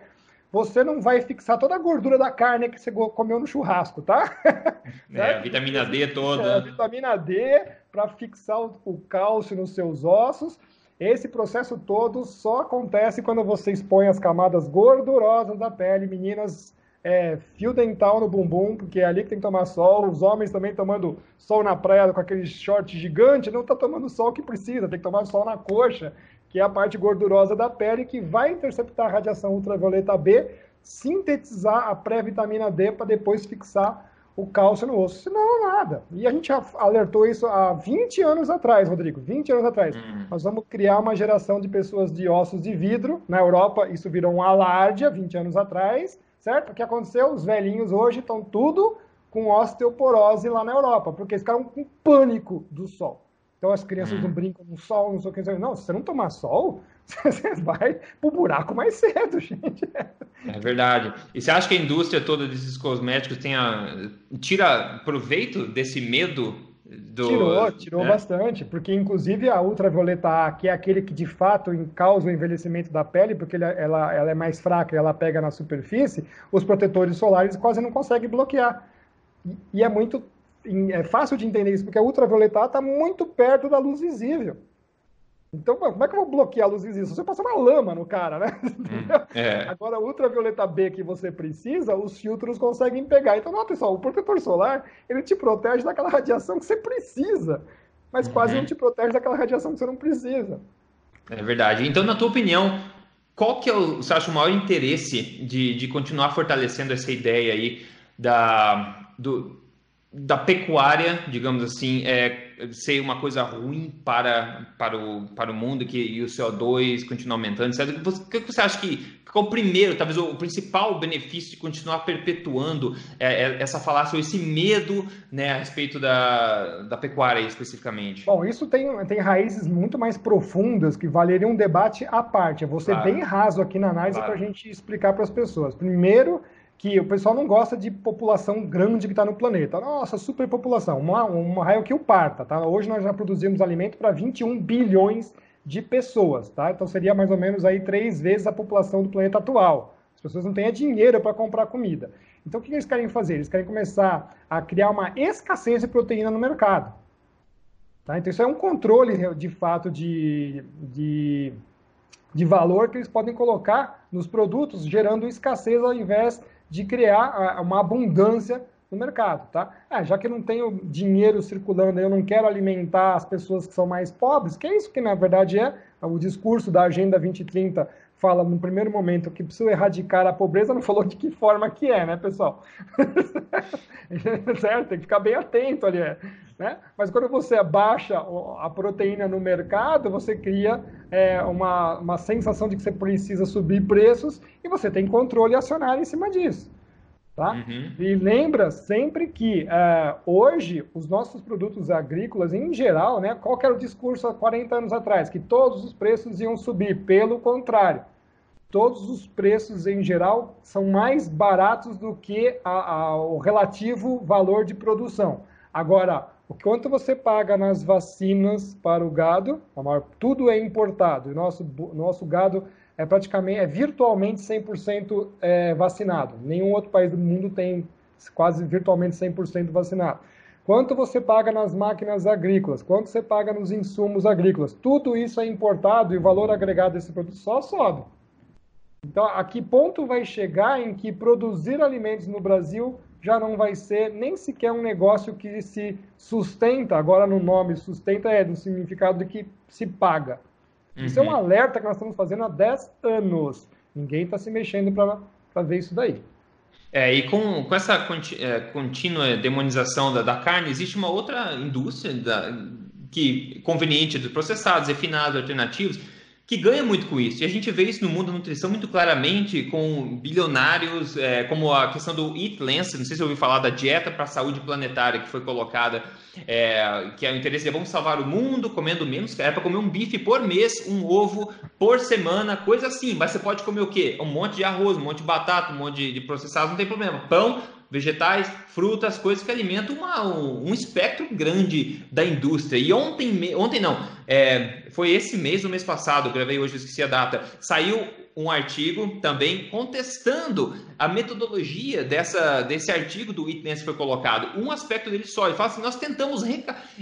você não vai fixar toda a gordura da carne que você comeu no churrasco, tá? [laughs] É, a vitamina D toda. É, a vitamina D para fixar o cálcio nos seus ossos. Esse processo todo só acontece quando você expõe as camadas gordurosas da pele. Meninas, é, fio dental no bumbum, porque é ali que tem que tomar sol. Os homens também tomando sol na praia com aquele short gigante, não está tomando sol que precisa, tem que tomar sol na coxa, que é a parte gordurosa da pele que vai interceptar a radiação ultravioleta B, sintetizar a pré-vitamina D para depois fixar o cálcio no osso. Senão, nada. E a gente alertou isso há 20 anos atrás, Rodrigo. 20 anos atrás. Hum. Nós vamos criar uma geração de pessoas de ossos de vidro. Na Europa, isso virou um alarde há 20 anos atrás certo? O que aconteceu? Os velhinhos hoje estão tudo com osteoporose lá na Europa, porque eles ficaram com pânico do sol. Então as crianças hum. não brincam no sol, não sei o que. Não, se você não tomar sol, você vai pro buraco mais cedo, gente. É verdade. E você acha que a indústria toda desses cosméticos tenha, tira proveito desse medo do, tirou, tirou né? bastante, porque inclusive a ultravioleta A, que é aquele que de fato causa o envelhecimento da pele, porque ela, ela, ela é mais fraca e ela pega na superfície, os protetores solares quase não conseguem bloquear. E é muito é fácil de entender isso, porque a ultravioleta A está muito perto da luz visível. Então, como é que eu vou bloquear a luz visível? Se você passar uma lama no cara, né? [laughs] Hum, é. Agora, a ultravioleta B que você precisa, os filtros conseguem pegar. Então, não, pessoal, o protetor solar, ele te protege daquela radiação que você precisa, mas uhum. quase não te protege daquela radiação que você não precisa. É verdade. Então, na tua opinião, qual que é o, você acha, o maior interesse de, de continuar fortalecendo essa ideia aí da, do, da pecuária, digamos assim, é, ser uma coisa ruim para, para, o, para o mundo que, e o CO2 continua aumentando, certo? O que você acha que qual o primeiro, talvez o, principal benefício de continuar perpetuando é, é, essa falácia, esse medo né, a respeito da, da pecuária especificamente? Bom, isso tem, tem raízes muito mais profundas que valeriam um debate à parte. Eu vou ser claro. bem raso aqui na análise claro. para a gente explicar para as pessoas. Primeiro, que o pessoal não gosta de população grande que está no planeta. Nossa, superpopulação, uma, uma raio que o parta, tá? Hoje nós já produzimos alimento para 21 bilhões de pessoas, tá? Então seria mais ou menos aí três vezes a população do planeta atual. As pessoas não têm dinheiro para comprar comida. Então o que eles querem fazer? Eles querem começar a criar uma escassez de proteína no mercado. Tá? Então isso é um controle de fato de, de, de valor que eles podem colocar nos produtos, gerando escassez ao invés de criar uma abundância no mercado, tá? Ah, já que eu não tenho dinheiro circulando, eu não quero alimentar as pessoas que são mais pobres, que é isso que na verdade é o discurso da Agenda 2030 fala no primeiro momento que precisa erradicar a pobreza, não falou de que forma que é, né, pessoal? [laughs] certo? Tem que ficar bem atento ali, né? Mas quando você abaixa a proteína no mercado, você cria é, uma, uma sensação de que você precisa subir preços e você tem controle acionário em cima disso. Tá? Uhum. E lembra sempre que uh, hoje os nossos produtos agrícolas, em geral, né, qual era o discurso há 40 anos atrás? Que todos os preços iam subir. Pelo contrário, todos os preços, em geral, são mais baratos do que a, a, o relativo valor de produção. Agora, o quanto você paga nas vacinas para o gado, tudo é importado. O nosso, nosso gado é praticamente, é virtualmente 100% é, vacinado. Nenhum outro país do mundo tem quase virtualmente 100% vacinado. Quanto você paga nas máquinas agrícolas? Quanto você paga nos insumos agrícolas? Tudo isso é importado e o valor agregado desse produto só sobe. Então, a que ponto vai chegar em que produzir alimentos no Brasil já não vai ser nem sequer um negócio que se sustenta, agora no nome sustenta é no significado de que se paga. Uhum. Isso é um uhum. alerta que nós estamos fazendo há 10 anos. Ninguém está se mexendo para ver isso daí. É, e com, com essa é, contínua demonização da, da carne, existe uma outra indústria da, que conveniente dos processados, refinados, alternativos, que ganha muito com isso. E a gente vê isso no mundo da nutrição muito claramente com bilionários, é, como a questão do Eat Lance, não sei se você ouviu falar da dieta para a saúde planetária que foi colocada, é, que é o interesse de vamos salvar o mundo comendo menos, é para comer um bife por mês, um ovo por semana, coisa assim. Mas você pode comer o quê? Um monte de arroz, um monte de batata, um monte de, de processados, não tem problema. Pão, vegetais, frutas, coisas que alimentam uma, um, espectro grande da indústria. E ontem, ontem não, é, foi esse mês, o mês passado, gravei hoje, esqueci a data, saiu um artigo também contestando a metodologia dessa, desse artigo do Witness que foi colocado. Um aspecto dele só, ele fala assim, nós tentamos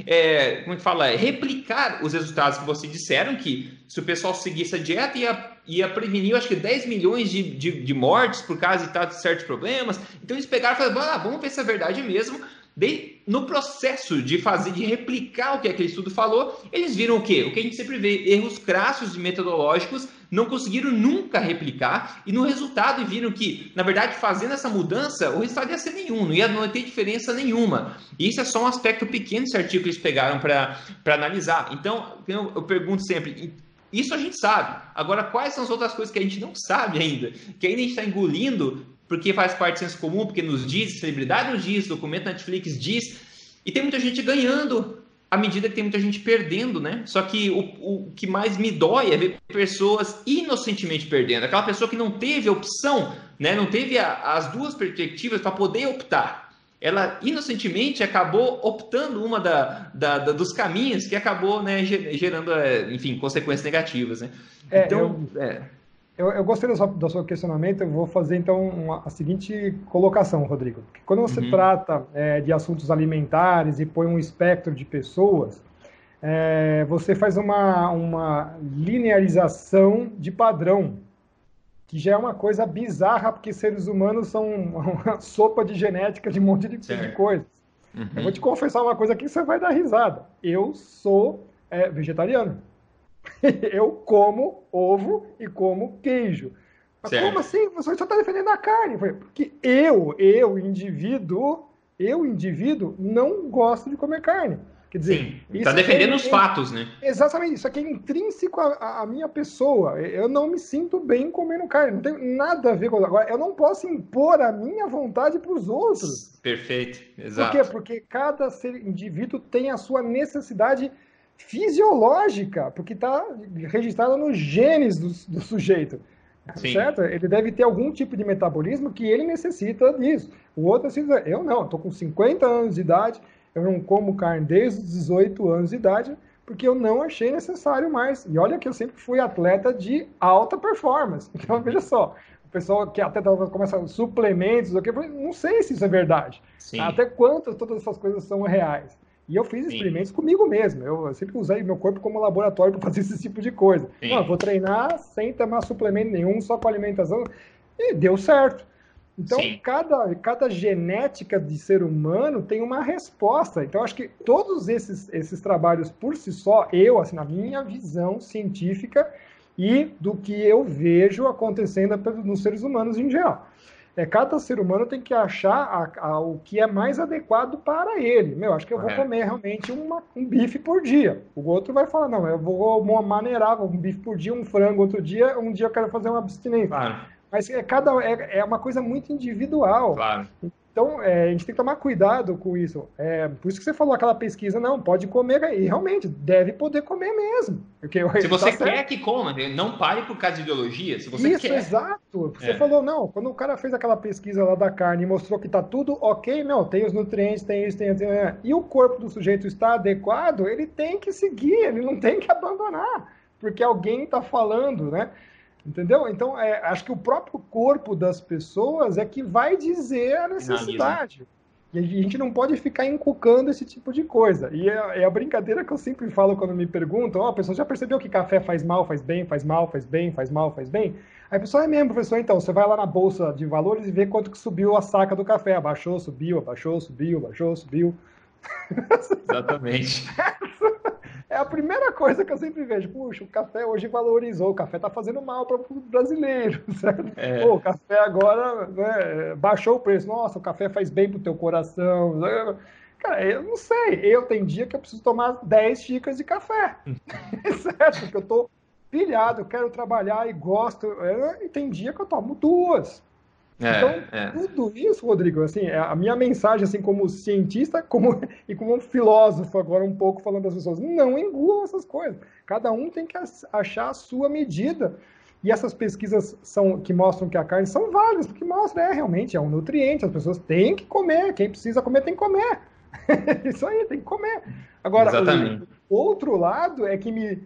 é, como é que fala? replicar os resultados que vocês disseram, que se o pessoal seguisse a dieta ia, ia prevenir, acho que 10 milhões de, de, de mortes por causa de certos problemas. Então eles pegaram e falaram, ah, vamos ver se é verdade mesmo. De, no processo de fazer, de replicar o que aquele estudo falou, eles viram o quê? O que a gente sempre vê, erros crassos metodológicos, não conseguiram nunca replicar, e no resultado viram que, na verdade, fazendo essa mudança, o resultado ia ser nenhum, não ia, não ia ter diferença nenhuma. E isso é só um aspecto pequeno desse artigo que eles pegaram para analisar. Então, eu, eu pergunto sempre, isso a gente sabe. Agora, quais são as outras coisas que a gente não sabe ainda? Que ainda a gente está engolindo porque faz parte do senso comum, porque nos diz, celebridade nos diz, documento Netflix diz, e tem muita gente ganhando à medida que tem muita gente perdendo, né? Só que o, o que mais me dói é ver pessoas inocentemente perdendo. Aquela pessoa que não teve opção, né? Não teve a, as duas perspectivas para poder optar. Ela inocentemente acabou optando uma da, da, da, dos caminhos que acabou né, gerando, é, enfim, consequências negativas, né? É, então, eu... é eu, eu gostei do seu, do seu, questionamento, eu vou fazer então uma, a seguinte colocação, Rodrigo. Porque quando você uhum. trata é, de assuntos alimentares e põe um espectro de pessoas, é, você faz uma, uma linearização de padrão, que já é uma coisa bizarra, porque seres humanos são [laughs] uma sopa de genética de um monte de, de coisas. Uhum. Eu vou te confessar uma coisa aqui que você vai dar risada. Eu sou é, vegetariano. [laughs] eu como ovo e como queijo. Mas certo. como assim? Você só está defendendo a carne. Porque eu, eu, indivíduo, eu, indivíduo, não gosto de comer carne. Quer dizer, está defendendo é, os fatos, né? Exatamente, isso aqui é intrínseco à, à, minha pessoa. Eu não me sinto bem comendo carne, não tem nada a ver com. Agora, eu não posso impor a minha vontade para os outros. Perfeito, exato. Por quê? Porque cada ser, indivíduo tem a sua necessidade fisiológica, porque está registrada nos genes do, do sujeito. Sim. Certo? Ele deve ter algum tipo de metabolismo que ele necessita disso. O outro assim, eu não, estou com 50 anos de idade, eu não como carne desde os 18 anos de idade, porque eu não achei necessário mais. E olha que eu sempre fui atleta de alta performance. [laughs] Então, veja só, o pessoal que até começa suplementos, não sei se isso é verdade. Sim. Até quantas todas essas coisas são reais. E eu fiz experimentos Sim. comigo mesmo. Eu sempre usei meu corpo como laboratório para [laughs] fazer esse tipo de coisa. Sim. Não, vou treinar sem tomar suplemento nenhum, só com alimentação. E deu certo. Então, cada, cada genética de ser humano tem uma resposta. Então, acho que todos esses, esses trabalhos por si só, eu, assim, na minha visão científica e do que eu vejo acontecendo nos seres humanos em geral é, cada ser humano tem que achar a, a, o que é mais adequado para ele. Meu, acho que eu vou comer realmente uma, um bife por dia. O outro vai falar, não, eu vou maneirar um bife por dia, um frango outro dia, um dia eu quero fazer uma abstinência. Claro. Mas é, cada, é, é uma coisa muito individual. Claro. Então, é, a gente tem que tomar cuidado com isso. É, por isso que você falou aquela pesquisa, não, pode comer, e realmente, deve poder comer mesmo. Porque se você tá quer certo. que coma, não pare por causa de ideologia, se você isso, quer. exato. Você é. falou, não, quando o cara fez aquela pesquisa lá da carne e mostrou que tá tudo ok, não, tem os nutrientes, tem isso, tem isso, e o corpo do sujeito está adequado, ele tem que seguir, ele não tem que abandonar, porque alguém está falando, né? Entendeu? Então, é, acho que o próprio corpo das pessoas é que vai dizer a necessidade. E a gente não pode ficar encucando esse tipo de coisa. E é, é a brincadeira que eu sempre falo quando me perguntam: ó, oh, a pessoa já percebeu que café faz mal, faz bem, faz mal, faz bem, faz mal, faz bem? Aí a pessoa é mesmo, professor, então, você vai lá na bolsa de valores e vê quanto que subiu a saca do café. Abaixou, subiu, abaixou, subiu, abaixou, subiu. [laughs] Exatamente. É a primeira coisa que eu sempre vejo. Puxa, o café hoje valorizou, o café está fazendo mal para o brasileiro, [laughs] certo? É. Pô, o café agora né, baixou o preço. Nossa, o café faz bem para o teu coração. Cara, eu não sei. Eu tenho dia que eu preciso tomar 10 xícaras de café. [laughs] certo? Porque eu estou pilhado, eu quero trabalhar e gosto. É, e tem dia que eu tomo duas. É, então, é. tudo isso, Rodrigo, assim, é a minha mensagem, assim, como cientista como, [laughs] e como filósofo, agora um pouco falando das pessoas, não engulam essas coisas. Cada um tem que achar a sua medida. E essas pesquisas são, que mostram que a carne são válidas, porque mostra, é, realmente, é um nutriente, as pessoas têm que comer, quem precisa comer tem que comer. [laughs] isso aí, tem que comer. Agora, Exatamente. o outro lado é que me,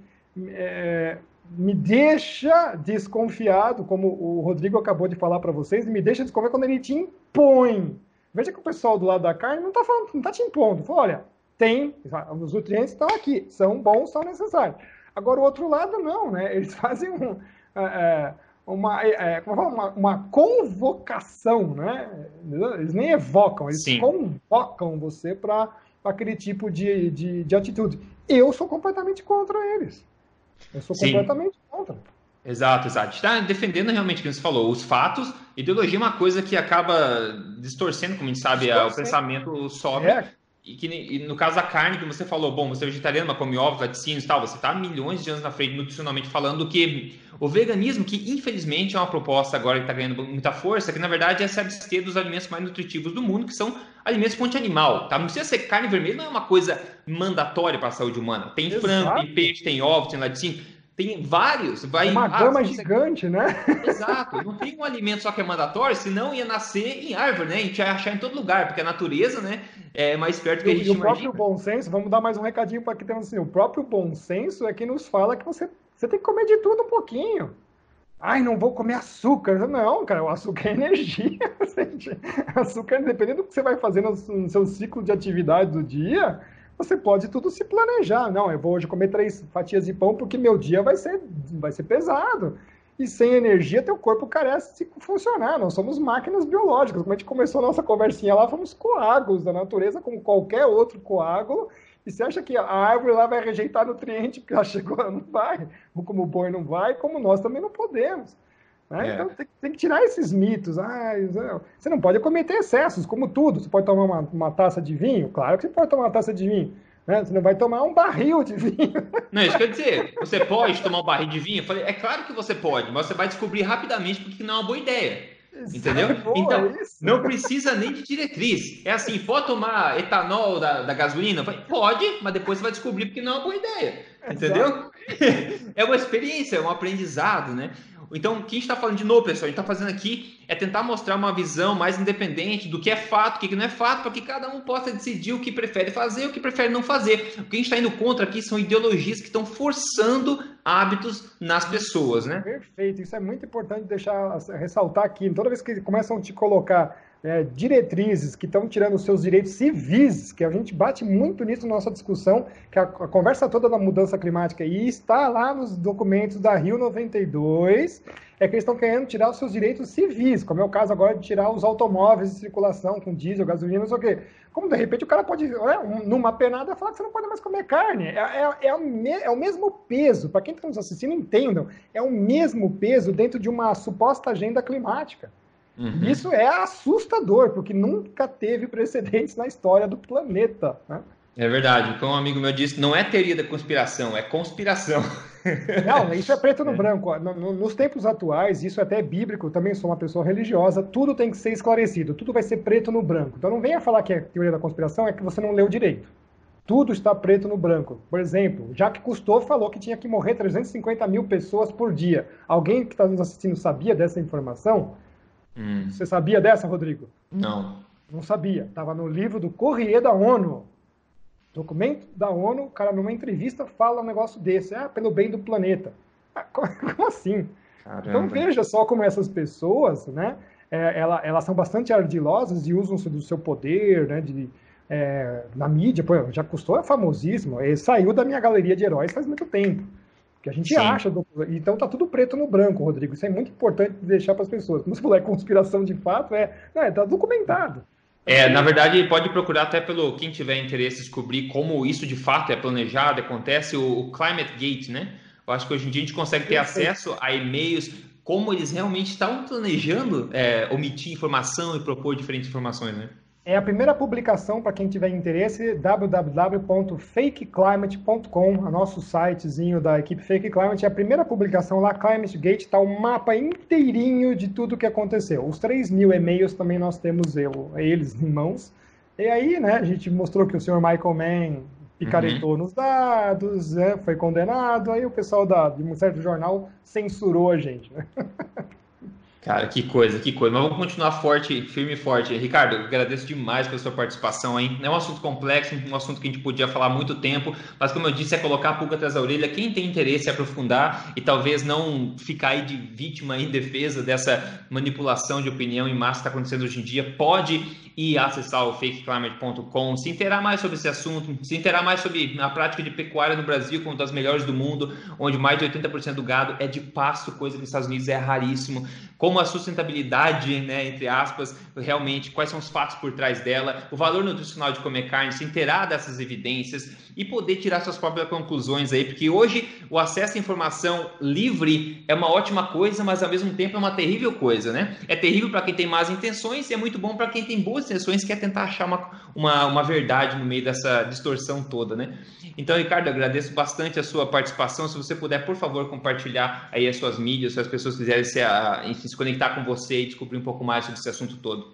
é, me deixa desconfiado, como o Rodrigo acabou de falar para vocês, me deixa desconfiado quando ele te impõe. Veja que o pessoal do lado da carne não está falando, não está te impondo. Fala, olha, tem, os nutrientes estão aqui, são bons, são necessários. Agora o outro lado não, né? Eles [laughs] fazem um, é, é uma, é, é uma, uma, convocação, né? Eles nem evocam, eles Sim. convocam você para aquele tipo de, de, de atitude. Eu sou completamente contra eles. Eu sou Sim. completamente contra. Exato, exato. Está defendendo realmente o que você falou, os fatos. Ideologia é uma coisa que acaba distorcendo, como a gente sabe, o pensamento sobre. É. E que e no caso da carne, que você falou, bom, você é vegetariano, mas come ovos, laticínios e tal, você está milhões de anos na frente nutricionalmente falando que o veganismo, que infelizmente é uma proposta agora que está ganhando muita força, que na verdade é se abster dos alimentos mais nutritivos do mundo, que são alimentos fonte animal, tá? Não precisa ser carne vermelha, não é uma coisa mandatória para a saúde humana. Tem Exato. frango, tem peixe, tem ovos, tem laticínio tem vários. Vai, uma ah, gama gigante, né? [laughs] Exato. Não tem um alimento só que é mandatório, senão ia nascer em árvore, né? A gente ia achar em todo lugar, porque a natureza, né, é mais perto que a gente E o próprio imagina. bom senso, vamos dar mais um recadinho para que temos assim, o próprio bom senso é que nos fala que você, você tem que comer de tudo um pouquinho. Ai, não vou comer açúcar. Não, cara, o açúcar é energia. [laughs] açúcar, dependendo do que você vai fazer no, no seu ciclo de atividade do dia, você pode tudo se planejar. Não, eu vou hoje comer três fatias de pão porque meu dia vai ser, vai ser pesado. E sem energia, teu corpo carece de funcionar. Nós somos máquinas biológicas. Como a gente começou a nossa conversinha lá, fomos coágulos da natureza, como qualquer outro coágulo. E você acha que a árvore lá vai rejeitar nutriente porque ela [laughs] chegou? Não vai. Ou como o boi não vai, como nós também não podemos. Né? É. Então tem, tem, que tirar esses mitos. Ah, você não pode cometer excessos, como tudo. Você pode tomar uma, uma, taça de vinho? Claro que você pode tomar uma taça de vinho. Né? Você não vai tomar um barril de vinho. Não, isso quer dizer, você pode tomar um barril de vinho? Eu falei, é claro que você pode, mas você vai descobrir rapidamente porque não é uma boa ideia. Entendeu? É boa, então, é não precisa nem de diretriz. É assim, pode tomar etanol da, da gasolina? Pode, mas depois você vai descobrir porque não é uma boa ideia. Entendeu? [laughs] É uma experiência, é um aprendizado, né? Então, o que a gente está falando de novo, pessoal? A gente está fazendo aqui é tentar mostrar uma visão mais independente do que é fato, o que não é fato, para que cada um possa decidir o que prefere fazer e o que prefere não fazer. O que a gente está indo contra aqui são ideologias que estão forçando hábitos nas pessoas, né? Perfeito, isso é muito importante deixar ressaltar aqui. Toda vez que começam a te colocar é, diretrizes que estão tirando os seus direitos civis, que a gente bate muito nisso na nossa discussão, que a, a, conversa toda da mudança climática, e está lá nos documentos da Rio 92, é que eles estão querendo tirar os seus direitos civis, como é o caso agora de tirar os automóveis de circulação com diesel, gasolina, não sei o quê. Como de repente o cara pode, né, numa penada, falar que você não pode mais comer carne. É, é, é, o, me, é o mesmo peso, para quem está nos assistindo, entendam, é o mesmo peso dentro de uma suposta agenda climática. Uhum. Isso é assustador, porque nunca teve precedentes na história do planeta. Né? É verdade. Como um amigo meu disse, não é teoria da conspiração, é conspiração. [laughs] Não, isso é preto no é. branco. Nos tempos atuais, isso é até é bíblico, também sou uma pessoa religiosa, tudo tem que ser esclarecido, tudo vai ser preto no branco. Então não venha falar que é teoria da conspiração, é que você não leu direito. Tudo está preto no branco. Por exemplo, Jacques Cousteau falou que tinha que morrer 350 mil pessoas por dia. Alguém que está nos assistindo sabia dessa informação? Hum. Você sabia dessa, Rodrigo? Não. Não sabia. Estava no livro do Corrier da ONU. Documento da ONU, o cara numa entrevista fala um negócio desse, ah, pelo bem do planeta. Ah, [laughs] como assim? Caramba. Então veja só como essas pessoas, né, é, ela, elas são bastante ardilosas e usam do seu poder, né, de, é, na mídia, pô, já custou, é famosíssimo, ele saiu da minha galeria de heróis faz muito tempo, que a gente Sim. acha, do, então tá tudo preto no branco, Rodrigo, isso é muito importante deixar para as pessoas, como se for conspiração de fato, é, não, é tá documentado. É, na verdade, pode procurar até pelo quem tiver interesse descobrir como isso de fato é planejado, acontece, o, o Climate Gate, né? Eu acho que hoje em dia a gente consegue ter acesso a e-mails, como eles realmente estão planejando é, omitir informação e propor diferentes informações, né? É a primeira publicação para quem tiver interesse, www.fakeclimate.com, o nosso sitezinho da equipe Fake Climate. É a primeira publicação lá, Climate Gate, está o um mapa inteirinho de tudo o que aconteceu. Os 3 mil e-mails também nós temos eu, eles em mãos. E aí, né, a gente mostrou que o senhor Michael Mann picaretou uhum. nos dados, né, foi condenado, aí o pessoal da, de um certo jornal censurou a gente. Né? [laughs] Cara, que coisa, que coisa. Mas vamos continuar forte, firme e forte. Ricardo, agradeço demais pela sua participação aí. É um assunto complexo, um assunto que a gente podia falar há muito tempo, mas como eu disse, é colocar a pulga atrás da orelha. Quem tem interesse em aprofundar e talvez não ficar aí de vítima em defesa dessa manipulação de opinião em massa que está acontecendo hoje em dia, pode ir acessar o fakeclimate.com, se inteirar mais sobre esse assunto, se inteirar mais sobre a prática de pecuária no Brasil, como das melhores do mundo, onde mais de 80% do gado é de pasto, coisa que nos Estados Unidos é raríssimo como a sustentabilidade, né, entre aspas, realmente, quais são os fatos por trás dela, o valor nutricional de comer carne, se inteirar dessas evidências e poder tirar suas próprias conclusões aí, porque hoje o acesso à informação livre é uma ótima coisa, mas ao mesmo tempo é uma terrível coisa, né? É terrível para quem tem más intenções e é muito bom para quem tem boas intenções e quer tentar achar uma, uma, uma verdade no meio dessa distorção toda, né? Então, Ricardo, agradeço bastante a sua participação. Se você puder, por favor, compartilhar aí as suas mídias, se as pessoas quiserem se, enfim, se conectar com você e descobrir um pouco mais sobre esse assunto todo.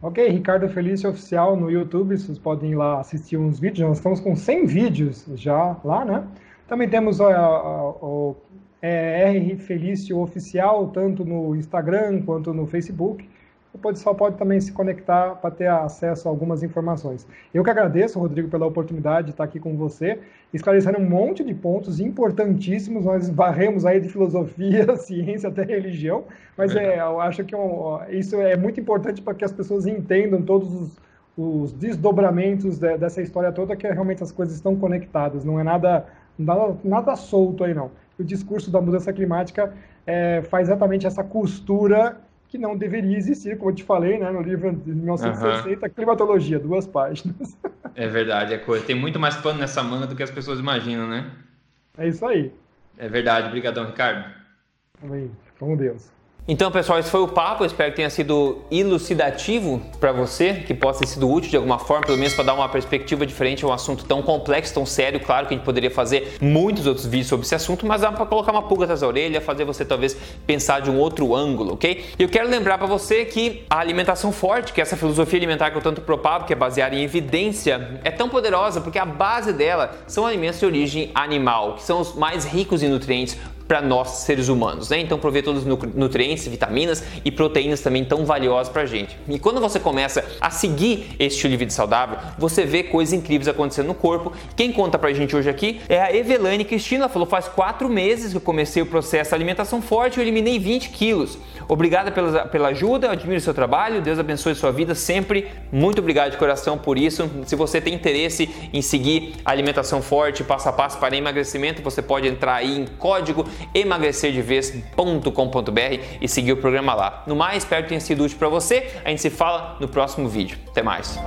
Ok, Ricardo Felício Oficial no YouTube, vocês podem ir lá assistir uns vídeos, nós estamos com 100 vídeos já lá, né? Também temos o é, R Felício Oficial, tanto no Instagram quanto no Facebook o pessoal pode também se conectar para ter acesso a algumas informações. Eu que agradeço, Rodrigo, pela oportunidade de estar aqui com você, esclarecendo um monte de pontos importantíssimos. Nós varremos aí de filosofia, [laughs] ciência até religião, mas é, eu acho que é isso é muito importante para que as pessoas entendam todos os, os desdobramentos de, dessa história toda, que realmente as coisas estão conectadas, não é nada, nada, nada solto aí não. O discurso da mudança climática é, faz exatamente essa costura que não deveria existir, como eu te falei, né, no livro de 1960, uhum. Climatologia, duas páginas. É verdade, é coisa. Tem muito mais pano nessa manga do que as pessoas imaginam, né? É isso aí. É verdade. Obrigadão, Ricardo. Amém. Com Deus. Então, pessoal, esse foi o papo. Eu espero que tenha sido elucidativo para você, que possa ter sido útil de alguma forma, pelo menos para dar uma perspectiva diferente a um assunto tão complexo, tão sério. Claro que a gente poderia fazer muitos outros vídeos sobre esse assunto, mas dá para colocar uma pulga atrás da orelha, fazer você talvez pensar de um outro ângulo, ok? E eu quero lembrar para você que a alimentação forte, que é essa filosofia alimentar que eu tanto propago, que é baseada em evidência, é tão poderosa porque a base dela são alimentos de origem animal, que são os mais ricos em nutrientes para nós seres humanos, né? Então prover todos os nutrientes, vitaminas e proteínas também tão valiosas para a gente. E quando você começa a seguir esse estilo de vida saudável, você vê coisas incríveis acontecendo no corpo. Quem conta pra gente hoje aqui é a Evelane Cristina. Ela falou faz quatro meses que eu comecei o processo de alimentação forte eu eliminei 20 quilos. Obrigada pela, pela ajuda, admiro o seu trabalho, Deus abençoe sua vida sempre. Muito obrigado de coração por isso. Se você tem interesse em seguir alimentação forte, passo a passo para emagrecimento, você pode entrar aí em código emagrecerdevez.com.br e seguir o programa lá. No mais, espero que tenha sido útil para você. A gente se fala no próximo vídeo. Até mais.